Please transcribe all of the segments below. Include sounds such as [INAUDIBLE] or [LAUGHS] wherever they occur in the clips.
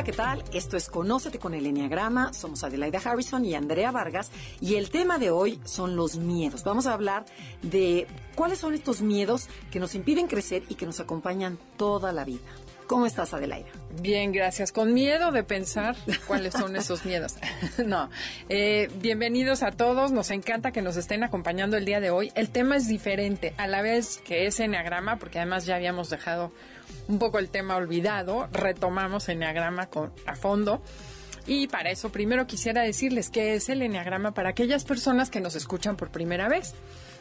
Hola, ¿qué tal? Esto es Conócete con el Enneagrama. Somos Adelaida Harrison y Andrea Vargas. Y el tema de hoy son los miedos. Vamos a hablar de cuáles son estos miedos que nos impiden crecer y que nos acompañan toda la vida. ¿Cómo estás, Adelaida? Bien, gracias. Con miedo de pensar cuáles son esos miedos. [LAUGHS] no. Eh, bienvenidos a todos. Nos encanta que nos estén acompañando el día de hoy. El tema es diferente, a la vez que es Enneagrama, porque además ya habíamos dejado un poco el tema olvidado, retomamos Enneagrama con, a fondo. Y para eso primero quisiera decirles qué es el Enneagrama para aquellas personas que nos escuchan por primera vez.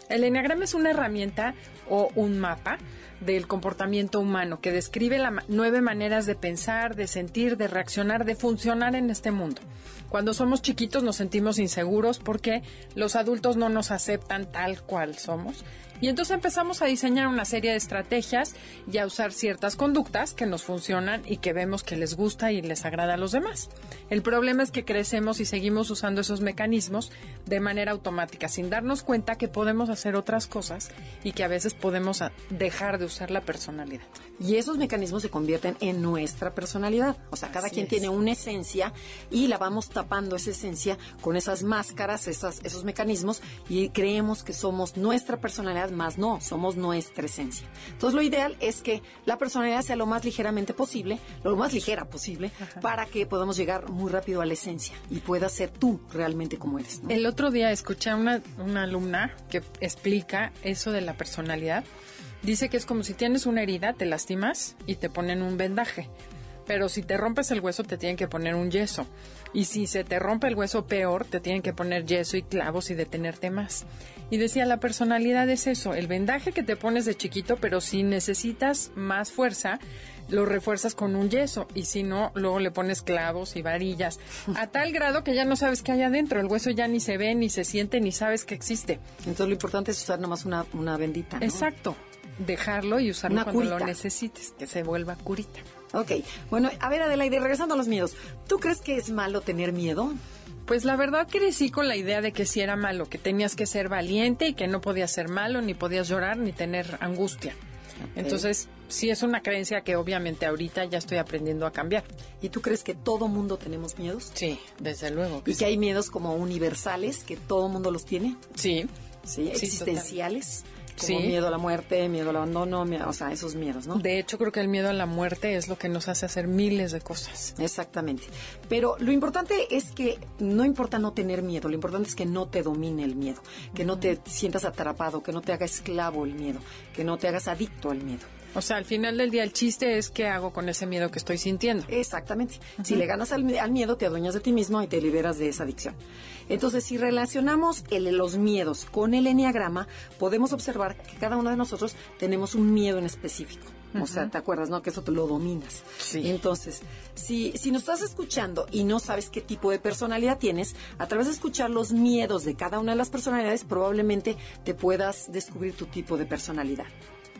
El Enneagrama es una herramienta o un mapa del comportamiento humano que describe las nueve maneras de pensar, de sentir, de reaccionar, de funcionar en este mundo. Cuando somos chiquitos nos sentimos inseguros porque los adultos no nos aceptan tal cual somos y entonces empezamos a diseñar una serie de estrategias y a usar ciertas conductas que nos funcionan y que vemos que les gusta y les agrada a los demás. El problema es que crecemos y seguimos usando esos mecanismos de manera automática, sin darnos cuenta que podemos hacer otras cosas y que a veces podemos dejar de usar la personalidad. Y esos mecanismos se convierten en nuestra personalidad. O sea, cada quien tiene una esencia y la vamos tapando esa esencia con esas máscaras, esas, esos mecanismos y creemos que somos nuestra personalidad más no, somos nuestra esencia. Entonces lo ideal es que la personalidad sea lo más ligeramente posible, lo más ligera posible, para que podamos llegar muy rápido a la esencia y puedas ser tú realmente como eres. El otro día escuché a una, una alumna que explica eso de la personalidad. Dice que es como si tienes una herida, te lastimas y te ponen un vendaje. Pero si te rompes el hueso, te tienen que poner un yeso. Y si se te rompe el hueso peor, te tienen que poner yeso y clavos y detenerte más. Y decía, la personalidad es eso, el vendaje que te pones de chiquito, pero si necesitas más fuerza, lo refuerzas con un yeso y si no, luego le pones clavos y varillas, a tal grado que ya no sabes qué hay adentro, el hueso ya ni se ve, ni se siente, ni sabes que existe. Entonces lo importante es usar nomás una, una bendita. Exacto, dejarlo y usarlo cuando lo necesites, que se vuelva curita. Ok, bueno, a ver Adelaide, regresando a los miedos, ¿tú crees que es malo tener miedo? Pues la verdad crecí con la idea de que si era malo, que tenías que ser valiente y que no podías ser malo, ni podías llorar, ni tener angustia. Entonces, sí es una creencia que obviamente ahorita ya estoy aprendiendo a cambiar. ¿Y tú crees que todo mundo tenemos miedos? Sí, desde luego. ¿Y que hay miedos como universales, que todo mundo los tiene? Sí. Sí, existenciales como miedo a la muerte, miedo al abandono, o sea, esos miedos, ¿no? De hecho, creo que el miedo a la muerte es lo que nos hace hacer miles de cosas. Exactamente. Pero lo importante es que no importa no tener miedo, lo importante es que no te domine el miedo, que no te sientas atrapado, que no te haga esclavo el miedo, que no te hagas adicto al miedo. O sea, al final del día el chiste es qué hago con ese miedo que estoy sintiendo. Exactamente. Si le ganas al, miedo, te adueñas de ti mismo y te liberas de esa adicción. Entonces, si relacionamos los miedos con el enneagrama, podemos observar que cada uno de nosotros tenemos un miedo en específico. O sea, ¿te acuerdas, no? Que eso te lo dominas. Sí. Entonces, si, si nos estás escuchando y no sabes qué tipo de personalidad tienes, a través de escuchar los miedos de cada una de las personalidades, probablemente te puedas descubrir tu tipo de personalidad.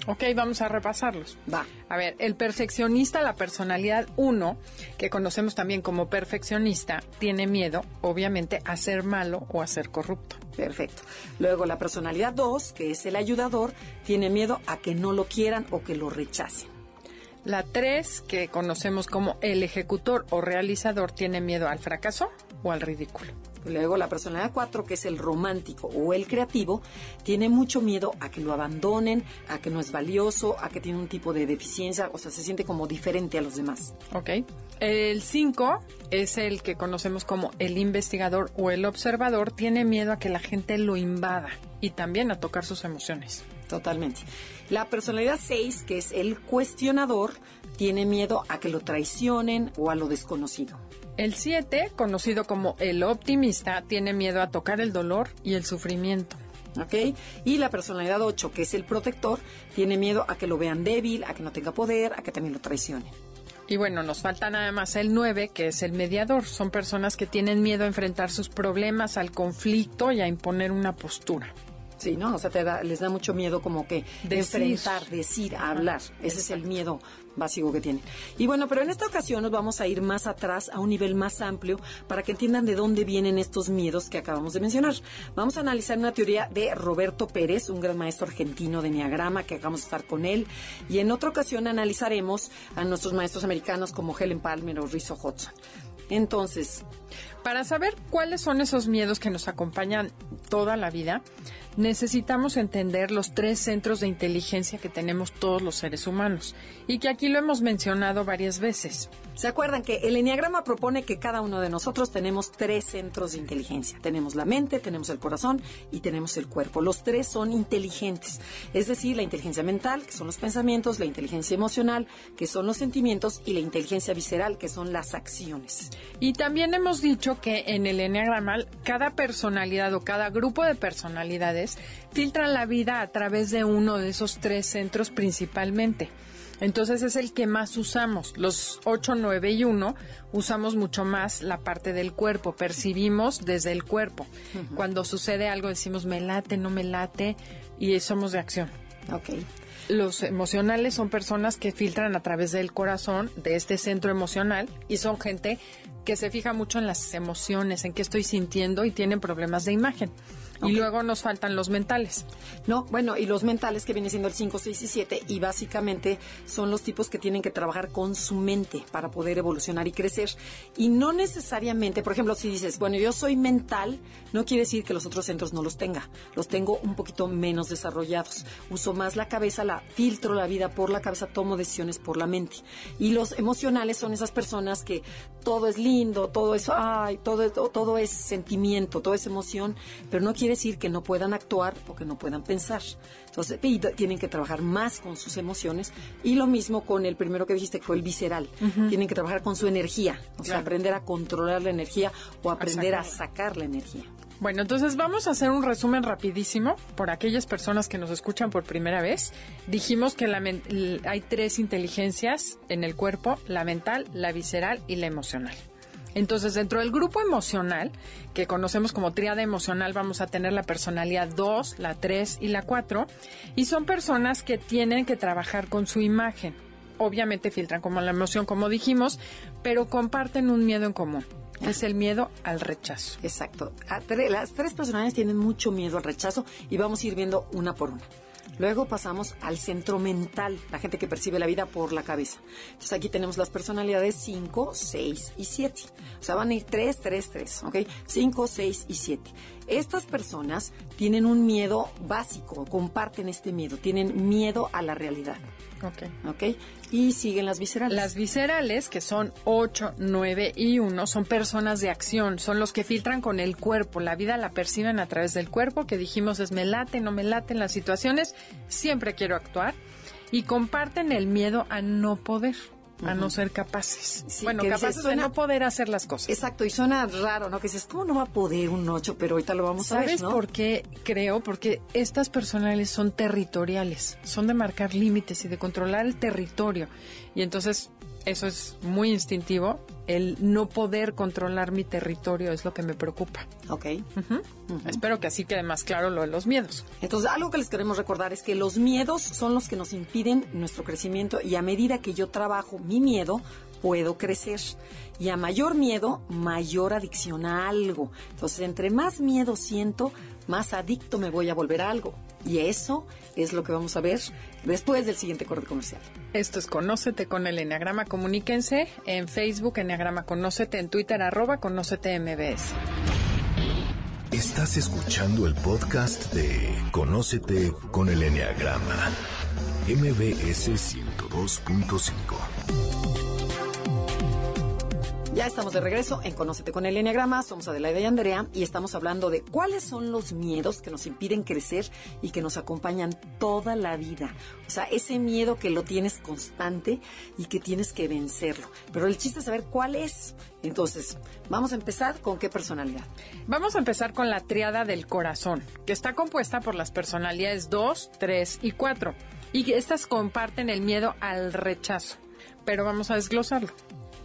Ok, vamos a repasarlos. Va. A ver, el perfeccionista, la personalidad 1, que conocemos también como perfeccionista, tiene miedo, obviamente, a ser malo o a ser corrupto. Perfecto. Luego la personalidad 2, que es el ayudador, tiene miedo a que no lo quieran o que lo rechacen. La 3, que conocemos como el ejecutor o realizador, tiene miedo al fracaso o al ridículo. Luego la personalidad 4, que es el romántico o el creativo, tiene mucho miedo a que lo abandonen, a que no es valioso, a que tiene un tipo de deficiencia, o sea, se siente como diferente a los demás. Ok. El 5 es el que conocemos como el investigador o el observador, tiene miedo a que la gente lo invada y también a tocar sus emociones. Totalmente. La personalidad 6, que es el cuestionador, tiene miedo a que lo traicionen o a lo desconocido. El 7, conocido como el optimista, tiene miedo a tocar el dolor y el sufrimiento. ¿Ok? Y la personalidad 8, que es el protector, tiene miedo a que lo vean débil, a que no tenga poder, a que también lo traicionen. Y bueno, nos falta nada más el 9, que es el mediador. Son personas que tienen miedo a enfrentar sus problemas, al conflicto y a imponer una postura. Sí, ¿no? O sea, te da, les da mucho miedo como que Decir. enfrentar, decir, hablar. Ese es el miedo básico que tienen. Y bueno, pero en esta ocasión nos vamos a ir más atrás, a un nivel más amplio, para que entiendan de dónde vienen estos miedos que acabamos de mencionar. Vamos a analizar una teoría de Roberto Pérez, un gran maestro argentino de Enneagrama, que acabamos de estar con él. Y en otra ocasión analizaremos a nuestros maestros americanos como Helen Palmer o Rizzo Hudson. Entonces, Para saber cuáles son esos miedos que nos acompañan toda la vida, necesitamos entender los tres centros de inteligencia que tenemos todos los seres humanos y que aquí lo hemos mencionado varias veces. ¿Se acuerdan que el Enneagrama propone que cada uno de nosotros tenemos tres centros de inteligencia? Tenemos la mente, tenemos el corazón y tenemos el cuerpo. Los tres son inteligentes. Es decir, la inteligencia mental, que son los pensamientos, la inteligencia emocional, que son los sentimientos, y la inteligencia visceral, que son las acciones. Y también hemos dicho que en el Enneagrama cada personalidad o cada grupo de personalidades filtran la vida a través de uno de esos tres centros principalmente. Entonces es el que más usamos. Los 8, 9 y 1 usamos mucho más la parte del cuerpo, percibimos desde el cuerpo. Cuando sucede algo decimos me late, no me late y somos de acción. Ok. Los emocionales son personas que filtran a través del corazón, de este centro emocional, y son gente que se fija mucho en las emociones, en qué estoy sintiendo y tienen problemas de imagen. Ok. Y luego nos faltan los mentales. No, bueno, y los mentales que vienen siendo el 5, 6 y 7, y básicamente son los tipos que tienen que trabajar con su mente para poder evolucionar y crecer. Y no necesariamente, por ejemplo, si dices, bueno, yo soy mental, no quiere decir que los otros centros no los tenga. Los tengo un poquito menos desarrollados. Uso más la cabeza, la filtro la vida por la cabeza, tomo decisiones por la mente. Y los emocionales son esas personas que todo es lindo, todo es, ay, todo, todo es sentimiento, todo es emoción, pero no quiere decir que no puedan actuar o que no puedan pensar. Entonces, y tienen que trabajar más con sus emociones. Y lo mismo con el primero que dijiste, que fue el visceral. Tienen que trabajar con su energía, o sea, aprender a controlar la energía o aprender a sacar la energía. Bueno, entonces vamos a hacer un resumen rapidísimo por aquellas personas que nos escuchan por primera vez. Dijimos que la hay tres inteligencias en el cuerpo, la mental, la visceral y la emocional. Entonces, dentro del grupo emocional, que conocemos como tríada emocional, vamos a tener la personalidad 2, la 3 y la 4, y son personas que tienen que trabajar con su imagen. Obviamente filtran como la emoción, como dijimos, pero comparten un miedo en común, es el miedo al rechazo. Exacto. A tre- Las tres personalidades tienen mucho miedo al rechazo y vamos a ir viendo una por una. Luego pasamos al centro mental, la gente que percibe la vida por la cabeza. Entonces aquí tenemos las personalidades 5, 6 y 7. O sea, van a ir 3, 3, 3, ¿ok? 5, 6 y 7. Estas personas tienen un miedo básico, comparten este miedo, tienen miedo a la realidad, Ok. ¿ok? Y siguen las viscerales. Las viscerales, que son 8, 9 y 1, son personas de acción, son los que filtran con el cuerpo, la vida la perciben a través del cuerpo, que dijimos es me late, no me late en las situaciones, siempre quiero actuar, y comparten el miedo a no poder, a no ser capaces. Sí, bueno, dices, capaces suena- de no poder hacer las cosas. Exacto, y suena raro, ¿no? Que dices, ¿cómo no va a poder un 8? Pero ahorita lo vamos a ver, ¿Sabes ¿no? por qué creo? Porque estas personales son territoriales, son de marcar límites y de controlar el territorio. Y entonces eso es muy instintivo. El no poder controlar mi territorio es lo que me preocupa. Ok. Espero que así quede más claro lo de los miedos. Entonces, algo que les queremos recordar es que los miedos son los que nos impiden nuestro crecimiento y a medida que yo trabajo mi miedo, puedo crecer. Y a mayor miedo, mayor adicción a algo. Entonces, entre más miedo siento, más adicto me voy a volver a algo. Y eso es lo que vamos a ver después del siguiente corte comercial. Esto es Conócete con el Enneagrama. Comuníquense en Facebook, Enneagrama Conócete, en Twitter, arroba Conócete MBS. Estás escuchando el podcast de Conócete con el Enneagrama. MBS 102.5. Ya estamos de regreso en Conócete con el Enneagrama. Somos Adelaida y Andrea y estamos hablando de cuáles son los miedos que nos impiden crecer y que nos acompañan toda la vida. O sea, ese miedo que lo tienes constante y que tienes que vencerlo. Pero el chiste es saber cuál es. Entonces, vamos a empezar con qué personalidad. Vamos a empezar con la triada del corazón, que está compuesta por las personalidades 2, 3 y 4. Y estas comparten el miedo al rechazo. Pero vamos a desglosarlo.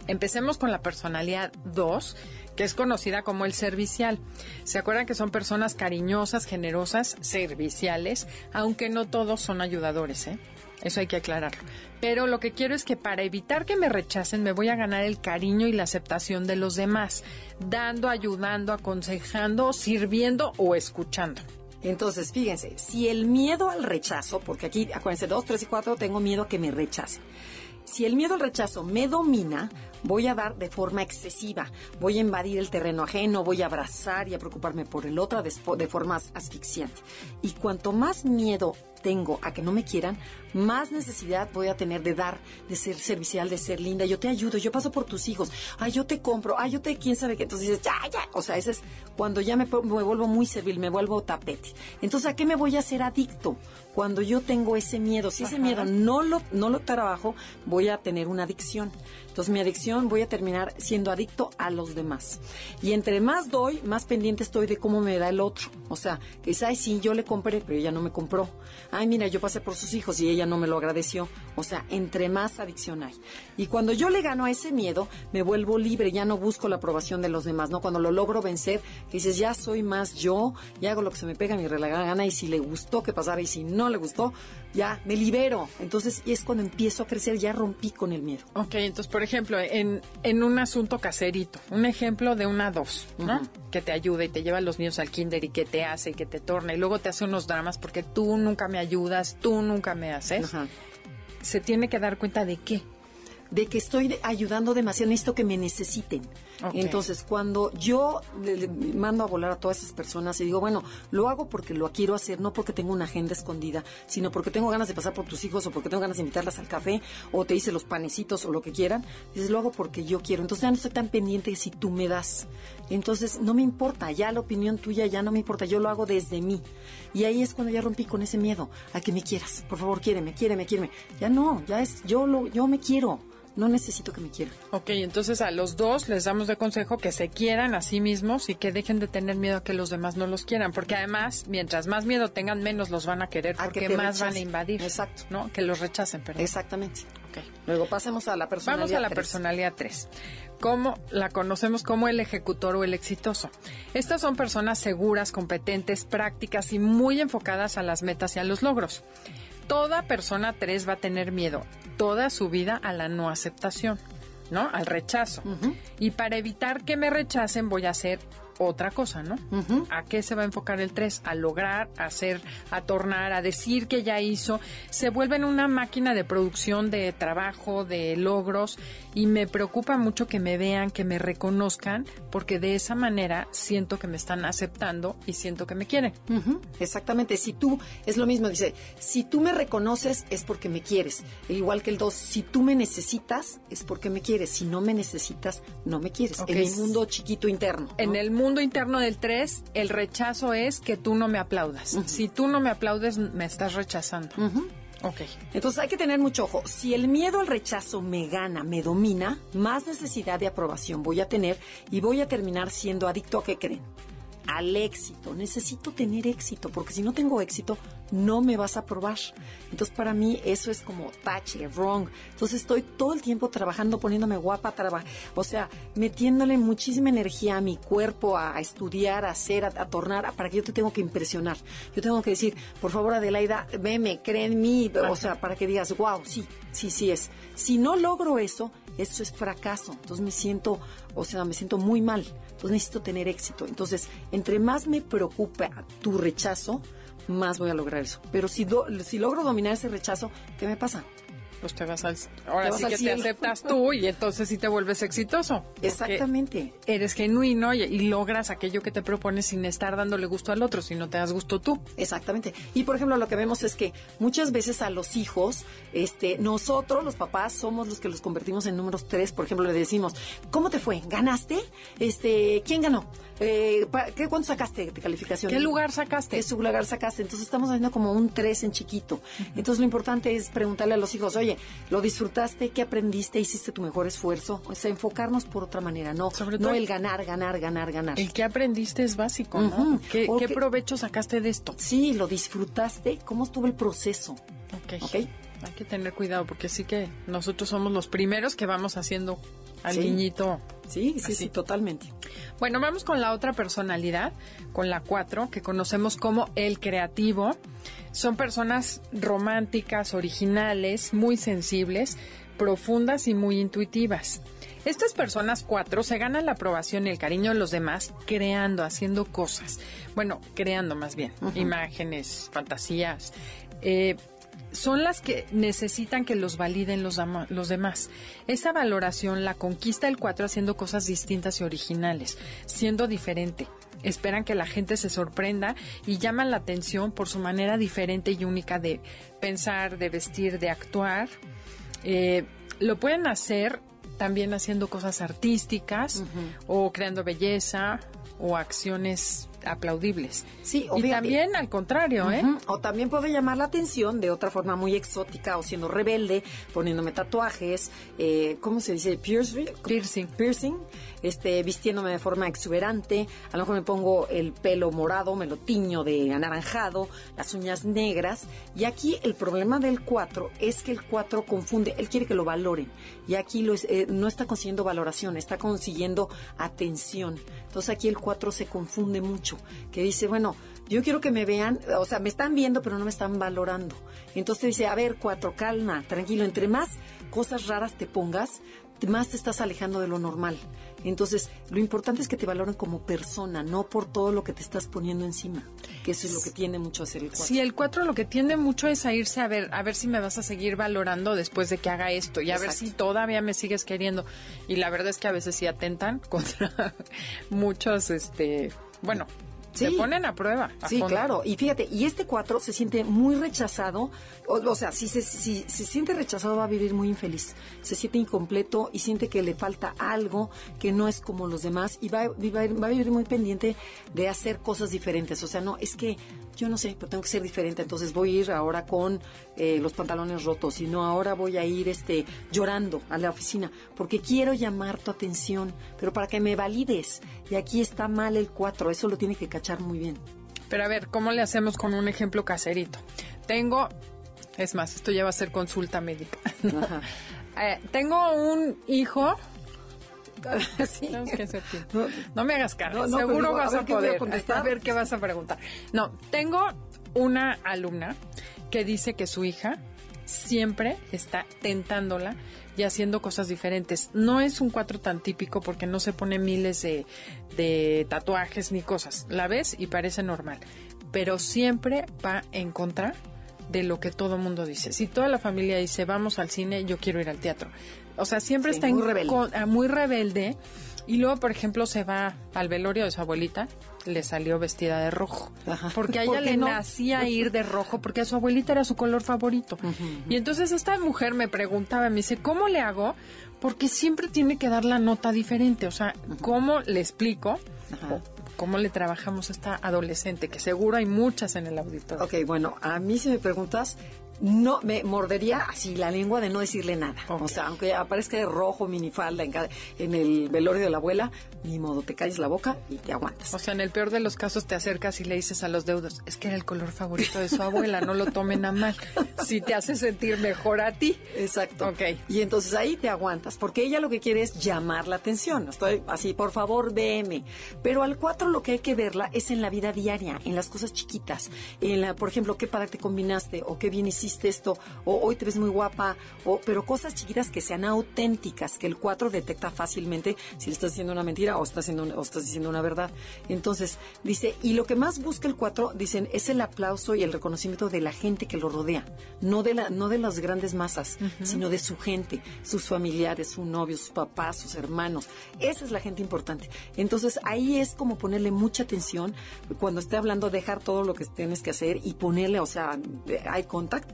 Empecemos con la personalidad 2, que es conocida como el servicial. ¿Se acuerdan que son personas cariñosas, generosas, serviciales, aunque no todos son ayudadores, ¿eh? Eso hay que aclararlo. Pero lo que quiero es que para evitar que me rechacen, me voy a ganar el cariño y la aceptación de los demás, dando, ayudando, aconsejando, sirviendo o escuchando. Entonces, fíjense, si el miedo al rechazo, porque aquí, acuérdense, 2, 3 y 4, tengo miedo que me rechacen. Si el miedo al rechazo me domina, voy a dar de forma excesiva, voy a invadir el terreno ajeno, voy a abrazar y a preocuparme por el otro de, de forma asfixiante. Y cuanto más miedo tengo a que no me quieran, más necesidad voy a tener de dar, de ser servicial, de ser linda. Yo te ayudo, yo paso por tus hijos, ay, yo te compro, ay, yo te, quién sabe qué. Entonces dices, ya, ya. O sea, ese es cuando ya me, me vuelvo muy servil, me vuelvo tapete. Entonces, ¿a qué me voy a hacer adicto? Cuando yo tengo ese miedo, si ese miedo no lo, no lo trabajo, voy a tener una adicción. Entonces, mi adicción voy a terminar siendo adicto a los demás. Y entre más doy, más pendiente estoy de cómo me da el otro. O sea, dice, ay, sí, yo le compré, pero ella no me compró. Ay, mira, yo pasé por sus hijos y ella no me lo agradeció. O sea, entre más adicción hay. Y cuando yo le gano a ese miedo, me vuelvo libre, ya no busco la aprobación de los demás, ¿no? Cuando lo logro vencer, dices, ya soy más yo, ya hago lo que se me pega mi relagada gana y si le gustó que pasara y si no le gustó, ya me libero. Entonces, y es cuando empiezo a crecer, ya rompí con el miedo. Ok, entonces, por ejemplo, en, en un asunto caserito, un ejemplo de una dos, ¿no? Que te ayuda y te lleva a los niños al kinder y que te hace y que te torna y luego te hace unos dramas porque tú nunca me ayudas, tú nunca me haces. Se tiene que dar cuenta de qué de que estoy ayudando demasiado, necesito que me necesiten. Entonces, cuando yo mando a volar a todas esas personas y digo, bueno, lo hago porque lo quiero hacer, no porque tengo una agenda escondida, sino porque tengo ganas de pasar por tus hijos o porque tengo ganas de invitarlas al café o te hice los panecitos o lo que quieran, dices, lo hago porque yo quiero. Entonces ya no estoy tan pendiente de si tú me das. Entonces, no me importa, ya la opinión tuya ya no me importa, yo lo hago desde mí. Y ahí es cuando ya rompí con ese miedo a que me quieras. Por favor, quiéreme, quiéreme, quiéreme. Ya no, ya es, yo, lo, yo me quiero no necesito que me quieran. Ok, entonces a los dos les damos de consejo que se quieran a sí mismos y que dejen de tener miedo a que los demás no los quieran, porque además, mientras más miedo tengan, menos los van a querer, porque más van a invadir. Exacto. ¿No? Que los rechacen, perdón. Exactamente. Ok. Luego pasemos a la personalidad Vamos a la personalidad 3. ¿Cómo la conocemos como el ejecutor o el exitoso? Estas son personas seguras, competentes, prácticas y muy enfocadas a las metas y a los logros. Toda persona 3 va a tener miedo toda su vida a la no aceptación, ¿no? Al rechazo. Y para evitar que me rechacen voy a hacer otra cosa, ¿no? ¿A qué se va a enfocar el 3? A lograr, a hacer, a tornar, a decir que ya hizo. Se vuelven una máquina de producción de trabajo, de logros y me preocupa mucho que me vean, que me reconozcan, porque de esa manera siento que me están aceptando y siento que me quieren. Exactamente. Si tú, es lo mismo, dice, si tú me reconoces es porque me quieres. Igual que el 2, si tú me necesitas es porque me quieres. Si no me necesitas, no me quieres. En el mundo chiquito interno. En el mundo mundo interno del 3, el rechazo es que tú no me aplaudas. Si tú no me aplaudes, me estás rechazando. Ok. Entonces hay que tener mucho ojo. Si el miedo al rechazo me gana, me domina, más necesidad de aprobación voy a tener y voy a terminar siendo adicto a qué creen al éxito. Necesito tener éxito, porque si no tengo éxito, no me vas a probar. Entonces, para mí, eso es como tache, wrong. Entonces, estoy todo el tiempo trabajando, poniéndome guapa, o sea, metiéndole muchísima energía a mi cuerpo, a, estudiar, a hacer, a, tornar, para que yo te tengo que impresionar. Yo tengo que decir, por favor, Adelaida, veme, cree en mí, o sea, para que digas, wow, sí, sí, sí es. Si no logro eso, eso es fracaso. Entonces, me siento, o sea, me siento muy mal. Entonces necesito tener éxito. Entonces, entre más me preocupa tu rechazo, más voy a lograr eso. Pero si, si logro dominar ese rechazo, ¿qué me pasa? Pues te vas al... Ahora vas sí al que te aceptas tú y entonces sí te vuelves exitoso. Exactamente. Eres genuino y, y logras aquello que te propones sin estar dándole gusto al otro, si no te das gusto tú. Exactamente. Y por ejemplo, lo que vemos es que muchas veces a los hijos, este, nosotros, los papás, somos los que los convertimos en números tres. Por ejemplo, le decimos, ¿cómo te fue? ¿Ganaste? Este, ¿quién ganó? Eh, ¿qué, ¿Cuánto sacaste de calificación? ¿Qué lugar sacaste? ¿Qué su lugar sacaste? Entonces estamos haciendo como un tres en chiquito. Entonces lo importante es preguntarle a los hijos, oye, ¿lo disfrutaste? ¿Qué aprendiste? ¿Hiciste tu mejor esfuerzo? O sea, enfocarnos por otra manera, no, Sobre no todo- el ganar, ganar, ganar, ganar. El que aprendiste es básico, ¿no? ¿Qué, que- provecho sacaste de esto? Sí, lo disfrutaste. ¿Cómo estuvo el proceso? Ok. ¿Ok? Hay que tener cuidado porque sí que nosotros somos los primeros que vamos haciendo al Sí. niñito. Sí, sí, Así. sí, totalmente. Bueno, vamos con la otra personalidad, con la 4, que conocemos como el creativo. Son personas románticas, originales, muy sensibles, profundas y muy intuitivas. Estas personas cuatro se ganan la aprobación y el cariño de los demás creando, haciendo cosas. Bueno, creando más bien, imágenes, fantasías. Eh, son las que necesitan que los validen los, los demás. Esa valoración la conquista el 4 haciendo cosas distintas y originales, siendo diferente. Esperan que la gente se sorprenda y llaman la atención por su manera diferente y única de pensar, de vestir, de actuar. Eh, lo pueden hacer también haciendo cosas artísticas o creando belleza o acciones aplaudibles. Sí, o y también al contrario, ¿eh? O también puede llamar la atención de otra forma muy exótica o siendo rebelde, poniéndome tatuajes, eh, ¿cómo se dice? Piercing. Piercing. Piercing, este, vistiéndome de forma exuberante. A lo mejor me pongo el pelo morado, me lo tiño de anaranjado, las uñas negras. Y aquí el problema del 4 es que el 4 confunde, él quiere que lo valoren. Y aquí lo es- eh, no está consiguiendo valoración, está consiguiendo atención. Entonces aquí el 4 se confunde mucho, que dice, bueno, yo quiero que me vean, o sea, me están viendo, pero no me están valorando. Entonces te dice, a ver, 4, calma, tranquilo, entre más cosas raras te pongas, más te estás alejando de lo normal. Entonces, lo importante es que te valoren como persona, no por todo lo que te estás poniendo encima, que eso es lo que tiene mucho a hacer el 4. Sí, el 4 lo que tiende mucho es a irse a ver, a ver si me vas a seguir valorando después de que haga esto y a ver si todavía me sigues queriendo. Y la verdad es que a veces sí atentan [LAUGHS] contra muchos, este, bueno, se Sí. ponen a prueba. a Sí, fondo. claro. Y fíjate, y este 4 se siente muy rechazado. O, o sea, si se, si se siente rechazado va a vivir muy infeliz. Se siente incompleto y siente que le falta algo que no es como los demás y va, va, va a vivir muy pendiente de hacer cosas diferentes. O sea, no, es que yo no sé, pero tengo que ser diferente. Entonces voy a ir ahora con eh, los pantalones rotos y no ahora voy a ir este llorando a la oficina porque quiero llamar tu atención, pero para que me valides. Y aquí está mal el 4, eso lo tiene que cachar muy bien. Pero a ver, ¿cómo le hacemos con un ejemplo caserito? Tengo, es más, esto ya va a ser consulta médica. Ajá. [LAUGHS] Eh, tengo un hijo. [LAUGHS] Sí. Tenemos que hacer tiempo. No, No me hagas cara, No, no, pero seguro digo, vas a a poder. contestar. A ver qué vas a preguntar. No, tengo una alumna que dice que su hija siempre está tentándola y haciendo cosas diferentes. No es un cuatro tan típico porque no se pone miles de, de tatuajes ni cosas. La ves y parece normal, pero siempre va en contra de lo que todo mundo dice. Si toda la familia dice vamos al cine, yo quiero ir al teatro. O sea, siempre Sí, está en muy rebelde. con- ah, muy rebelde. Y luego, por ejemplo, se va al velorio de su abuelita, le salió vestida de rojo. Ajá. Porque a ¿Por ella le no? nacía ir de rojo, porque a su abuelita era su color favorito. Y entonces esta mujer me preguntaba, me dice, ¿cómo le hago? Porque siempre tiene que dar la nota diferente. O sea, ¿cómo le explico? Ajá. ¿Cómo le trabajamos a esta adolescente? Que seguro hay muchas en el auditorio. Ok, bueno, a mí si me preguntas, no me mordería así la lengua de no decirle nada. O sea, aunque aparezca de rojo minifalda en, cada- en el velorio de la abuela, ni modo, te calles la boca y te aguantas. O sea, en el peor de los casos te acercas y le dices a los deudos, es que era el color favorito de su abuela, no lo tomen a mal. Si te hace sentir mejor a ti. Exacto. Ok. Y entonces ahí te aguantas, porque ella lo que quiere es llamar la atención. Estoy así, por favor, veme. Pero al 4 lo que hay que verla es en la vida diaria, en las cosas chiquitas. En la, por ejemplo, qué padre te combinaste o qué bien hiciste hiciste esto, o hoy te ves muy guapa, o, pero cosas chiquitas que sean auténticas, que el 4 detecta fácilmente si le estás diciendo una mentira o estás, haciendo, o estás diciendo una verdad. Entonces, dice, y lo que más busca el 4, dicen, es el aplauso y el reconocimiento de la gente que lo rodea, no de, la, no de las grandes masas, sino de su gente, sus familiares, su novio, sus papás, sus hermanos. Esa es la gente importante. Entonces, ahí es como ponerle mucha atención cuando esté hablando, dejar todo lo que tienes que hacer y ponerle, o sea, hay contact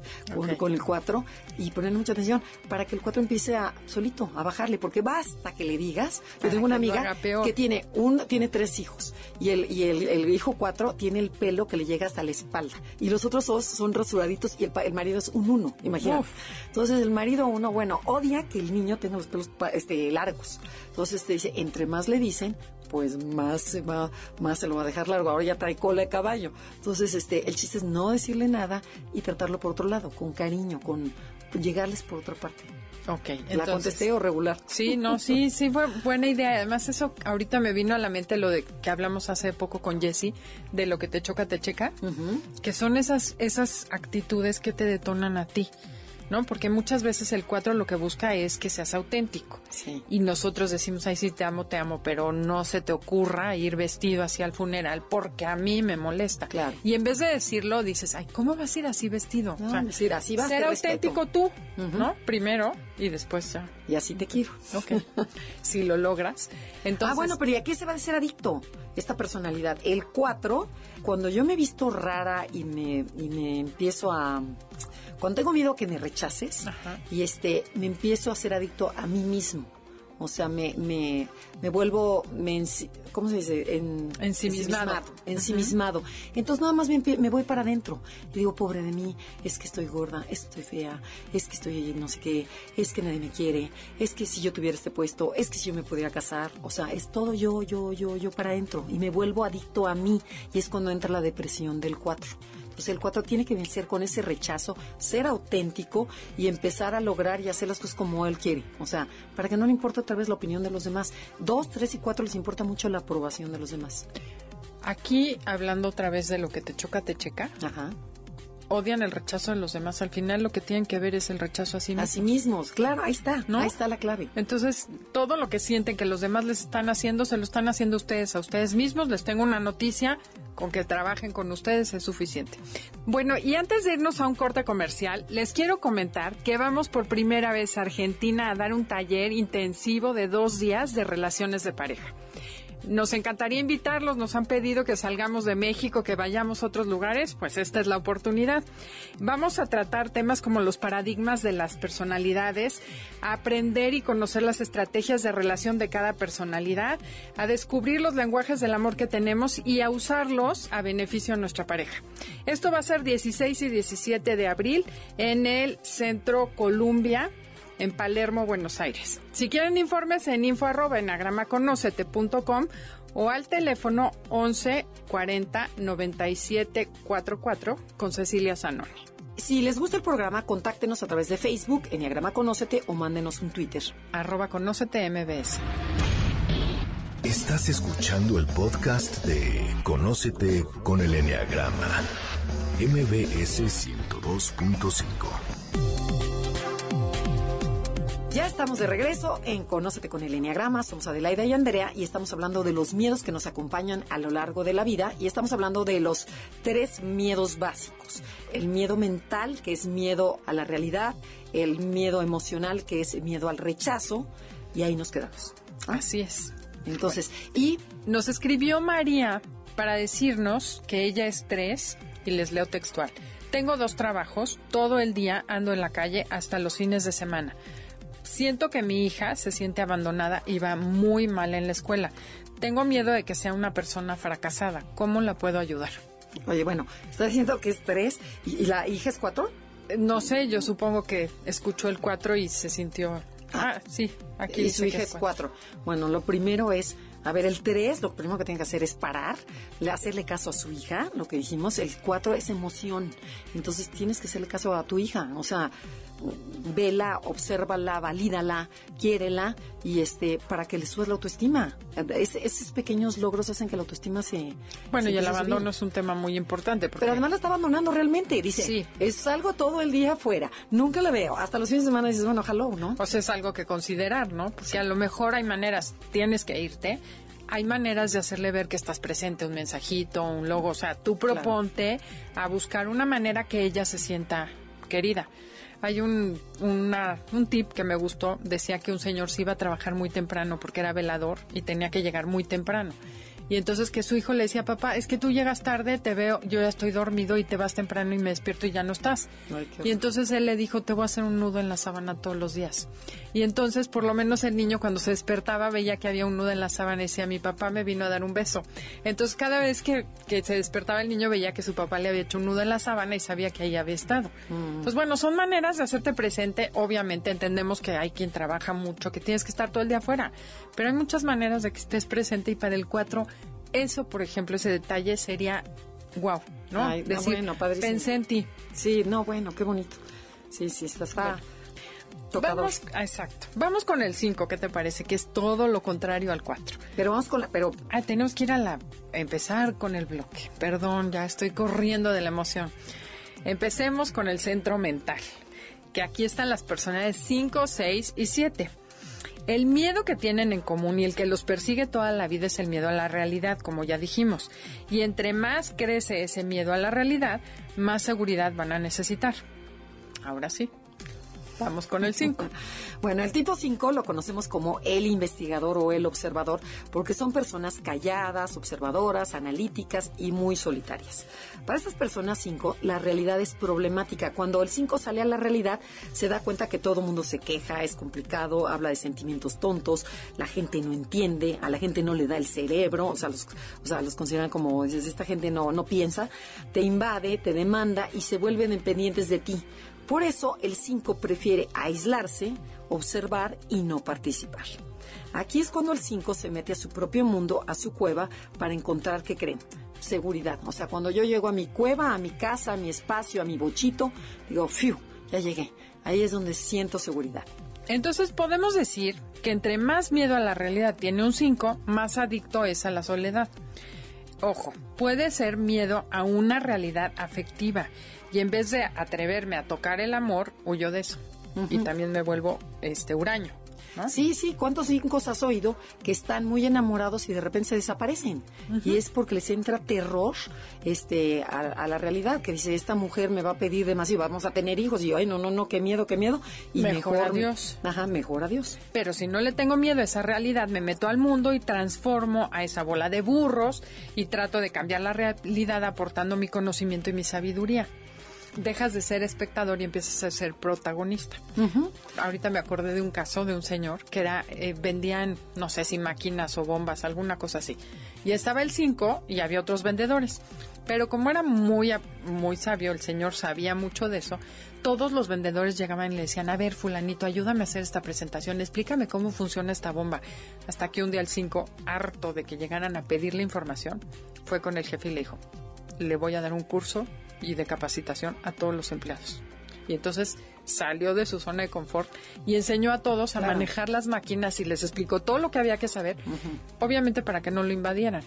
con, el 4 y ponerle mucha atención para que el 4 empiece a solito a bajarle, porque basta que le digas. Yo tengo una amiga que tiene un tiene tres hijos y el y el, hijo 4 tiene el pelo que le llega hasta la espalda y los otros dos son rasuraditos y el, el marido es un uno, imagínate. Entonces el marido uno, bueno, odia que el niño tenga los pelos este largos. Entonces te dice, entre más le dicen, pues más se va, más se lo va a dejar largo. Ahora ya trae cola de caballo. Entonces, este, el chiste es no decirle nada y tratarlo por otro lado, con cariño, con llegarles por otra parte. Ok, ¿La contesté o regular? Sí, no, sí, sí, fue buena idea. Además, eso ahorita me vino a la mente lo de que hablamos hace poco con Jesse, de lo que te choca, te checa, que son esas, esas actitudes que te detonan a ti. ¿No? Porque muchas veces el 4 lo que busca es que seas auténtico. Y nosotros decimos, ay, sí, te amo, te amo, pero no se te ocurra ir vestido hacia el funeral porque a mí me molesta. Claro. Y en vez de decirlo, dices, ay, ¿cómo vas a ir así vestido? o sea, decir, así vas Ser auténtico tú, ¿no? Primero y después ya. Y así te quiero. Ok. [LAUGHS] si lo logras. Entonces, ah, bueno, pero ¿y a qué se va a ser adicto? Esta personalidad. El 4, cuando yo me he visto rara y me, y me empiezo a cuando tengo miedo que me rechaces y este me empiezo a ser adicto a mí mismo. O sea, me, me, me vuelvo, me, ¿cómo se dice? En, ensimismado. Ensimismado. Entonces nada más me, me voy para adentro. Y digo, pobre de mí, es que estoy gorda, es que estoy fea, es que estoy no sé qué, es que nadie me quiere, es que si yo tuviera este puesto, es que si yo me pudiera casar. O sea, es todo yo, yo, yo, yo para adentro. Y me vuelvo adicto a mí. Y es cuando entra la depresión del 4 pues el 4 tiene que vencer con ese rechazo, ser auténtico y empezar a lograr y hacer las cosas como él quiere. O sea, para que no le importe otra vez la opinión de los demás. Dos, tres y cuatro les importa mucho la aprobación de los demás. Aquí, hablando otra vez de lo que te choca, te checa. Ajá odian el rechazo de los demás. Al final lo que tienen que ver es el rechazo a sí mismos. A sí mismos, claro, ahí está, ¿no? Ahí está la clave. Entonces, todo lo que sienten que los demás les están haciendo, se lo están haciendo ustedes a ustedes mismos. Les tengo una noticia, con que trabajen con ustedes es suficiente. Bueno, y antes de irnos a un corte comercial, les quiero comentar que vamos por primera vez a Argentina a dar un taller intensivo de dos días de relaciones de pareja. Nos encantaría invitarlos, nos han pedido que salgamos de México, que vayamos a otros lugares, pues esta es la oportunidad. Vamos a tratar temas como los paradigmas de las personalidades, a aprender y conocer las estrategias de relación de cada personalidad, a descubrir los lenguajes del amor que tenemos y a usarlos a beneficio de nuestra pareja. Esto va a ser 16 y 17 de abril en el Centro Columbia en Palermo, Buenos Aires. Si quieren informes en info arroba o al teléfono 11 40 97 44 con Cecilia Zanoni. Si les gusta el programa, contáctenos a través de Facebook, Enneagrama Conócete o mándenos un Twitter. Arroba Conócete MBS. Estás escuchando el podcast de Conócete con el Enneagrama. MBS 102.5. Ya estamos de regreso en Conócete con el Enneagrama. Somos Adelaida y Andrea y estamos hablando de los miedos que nos acompañan a lo largo de la vida y estamos hablando de los tres miedos básicos. El miedo mental, que es miedo a la realidad, el miedo emocional, que es miedo al rechazo y ahí nos quedamos. ¿Ah? Así es. Entonces, y nos escribió María para decirnos que ella es tres y les leo textual. Tengo dos trabajos, todo el día ando en la calle hasta los fines de semana siento que mi hija se siente abandonada y va muy mal en la escuela. Tengo miedo de que sea una persona fracasada. ¿Cómo la puedo ayudar? Oye, bueno, está diciendo que es tres y, la hija es cuatro. No sé, yo supongo que escuchó el cuatro y se sintió. Ah, ah sí, aquí. Y su hija es cuatro. Bueno, lo primero es a ver, el tres, lo primero que tiene que hacer es parar, hacerle caso a su hija, lo que dijimos. El cuatro es emoción. Entonces tienes que hacerle caso a tu hija. O sea, vela, obsérvala, valídala, quiérela y este para que le subas la autoestima. Es- esos pequeños logros hacen que la autoestima se Bueno, se y el subir. abandono es un tema muy importante. Porque Pero además la está abandonando realmente. Dice, Sí. es salgo todo el día afuera. Nunca la veo. Hasta los fines de semana dices, bueno, hello, ¿no? O sea, es algo que considerar, ¿no? Porque a lo mejor hay maneras, tienes que irte, hay maneras de hacerle ver que estás presente, un mensajito, un logo, o sea, tú proponte a buscar una manera que ella se sienta querida. Hay un, una- un tip que me gustó, decía que un señor se iba a trabajar muy temprano porque era velador y tenía que llegar muy temprano. Y entonces que su hijo le decía, papá, es que tú llegas tarde, te veo, yo ya estoy dormido y te vas temprano y me despierto y ya no estás. Ay, y entonces él le dijo, te voy a hacer un nudo en la sábana todos los días. Y entonces, por lo menos el niño cuando se despertaba veía que había un nudo en la sábana y decía, mi papá me vino a dar un beso. Entonces, cada vez que, que se despertaba el niño veía que su papá le había hecho un nudo en la sábana y sabía que ahí había estado. Pues bueno, son maneras de hacerte presente. Obviamente entendemos que hay quien trabaja mucho, que tienes que estar todo el día afuera. Pero hay muchas maneras de que estés presente y para el 4, eso, por ejemplo, ese detalle sería wow, ¿no? Ay, no, Decir, bueno, padrísimo. pensé en ti. Sí, no, bueno, qué bonito. Sí, sí, está, está tocador. Vamos, exacto. Vamos con el 5, ¿qué te parece? Que es todo lo contrario al 4. Pero vamos con la, pero Ah, tenemos que ir a la empezar con el bloque. Perdón, ya estoy corriendo de la emoción. Empecemos con el centro mental, que aquí están las personalidades 5, 6 y 7. El miedo que tienen en común y el que los persigue toda la vida es el miedo a la realidad, como ya dijimos. Y entre más crece ese miedo a la realidad, más seguridad van a necesitar. Ahora sí, vamos con el 5. Bueno, el tipo 5 lo conocemos como el investigador o el observador porque son personas calladas, observadoras, analíticas y muy solitarias. Para estas personas 5, la realidad es problemática. Cuando el 5 sale a la realidad, se da cuenta que todo mundo se queja, es complicado, habla de sentimientos tontos, la gente no entiende, a la gente no le da el cerebro, o sea, los, o sea, los consideran como, esta gente no, no piensa, te invade, te demanda y se vuelven dependientes de ti. Por eso el 5 prefiere aislarse, observar y no participar. Aquí es cuando el 5 se mete a su propio mundo, a su cueva, para encontrar, ¿qué creen? Seguridad. O sea, cuando yo llego a mi cueva, a mi casa, a mi espacio, a mi bochito, digo, ¡fiu! Ya llegué. Ahí es donde siento seguridad. Entonces podemos decir que entre más miedo a la realidad tiene un 5, más adicto es a la soledad. Ojo, puede ser miedo a una realidad afectiva y en vez de atreverme a tocar el amor, huyo de eso. Y también me vuelvo este huraño. ¿no? Sí, sí, ¿cuántos cinco has oído que están muy enamorados y de repente se desaparecen? Y es porque les entra terror este, a, a la realidad, que dice, esta mujer me va a pedir demasiado, vamos a tener hijos, y yo, ay, no, no, no, qué miedo, qué miedo. Y Mejor adiós. Ajá, mejor adiós. Pero si no le tengo miedo a esa realidad, me meto al mundo y transformo a esa bola de burros y trato de cambiar la realidad aportando mi conocimiento y mi sabiduría. Dejas de ser espectador y empiezas a ser protagonista. Ahorita me acordé de un caso de un señor que era eh, vendían, no sé si máquinas o bombas, alguna cosa así. Y estaba el 5 y había otros vendedores. Pero como era muy, muy sabio, el señor sabía mucho de eso, todos los vendedores llegaban y le decían, a ver, fulanito, ayúdame a hacer esta presentación, explícame cómo funciona esta bomba. Hasta que un día el 5, harto de que llegaran a pedirle información, fue con el jefe y le dijo, le voy a dar un curso y de capacitación a todos los empleados. Y entonces salió de su zona de confort y enseñó a todos a Claro. manejar las máquinas y les explicó todo lo que había que saber, obviamente para que no lo invadieran.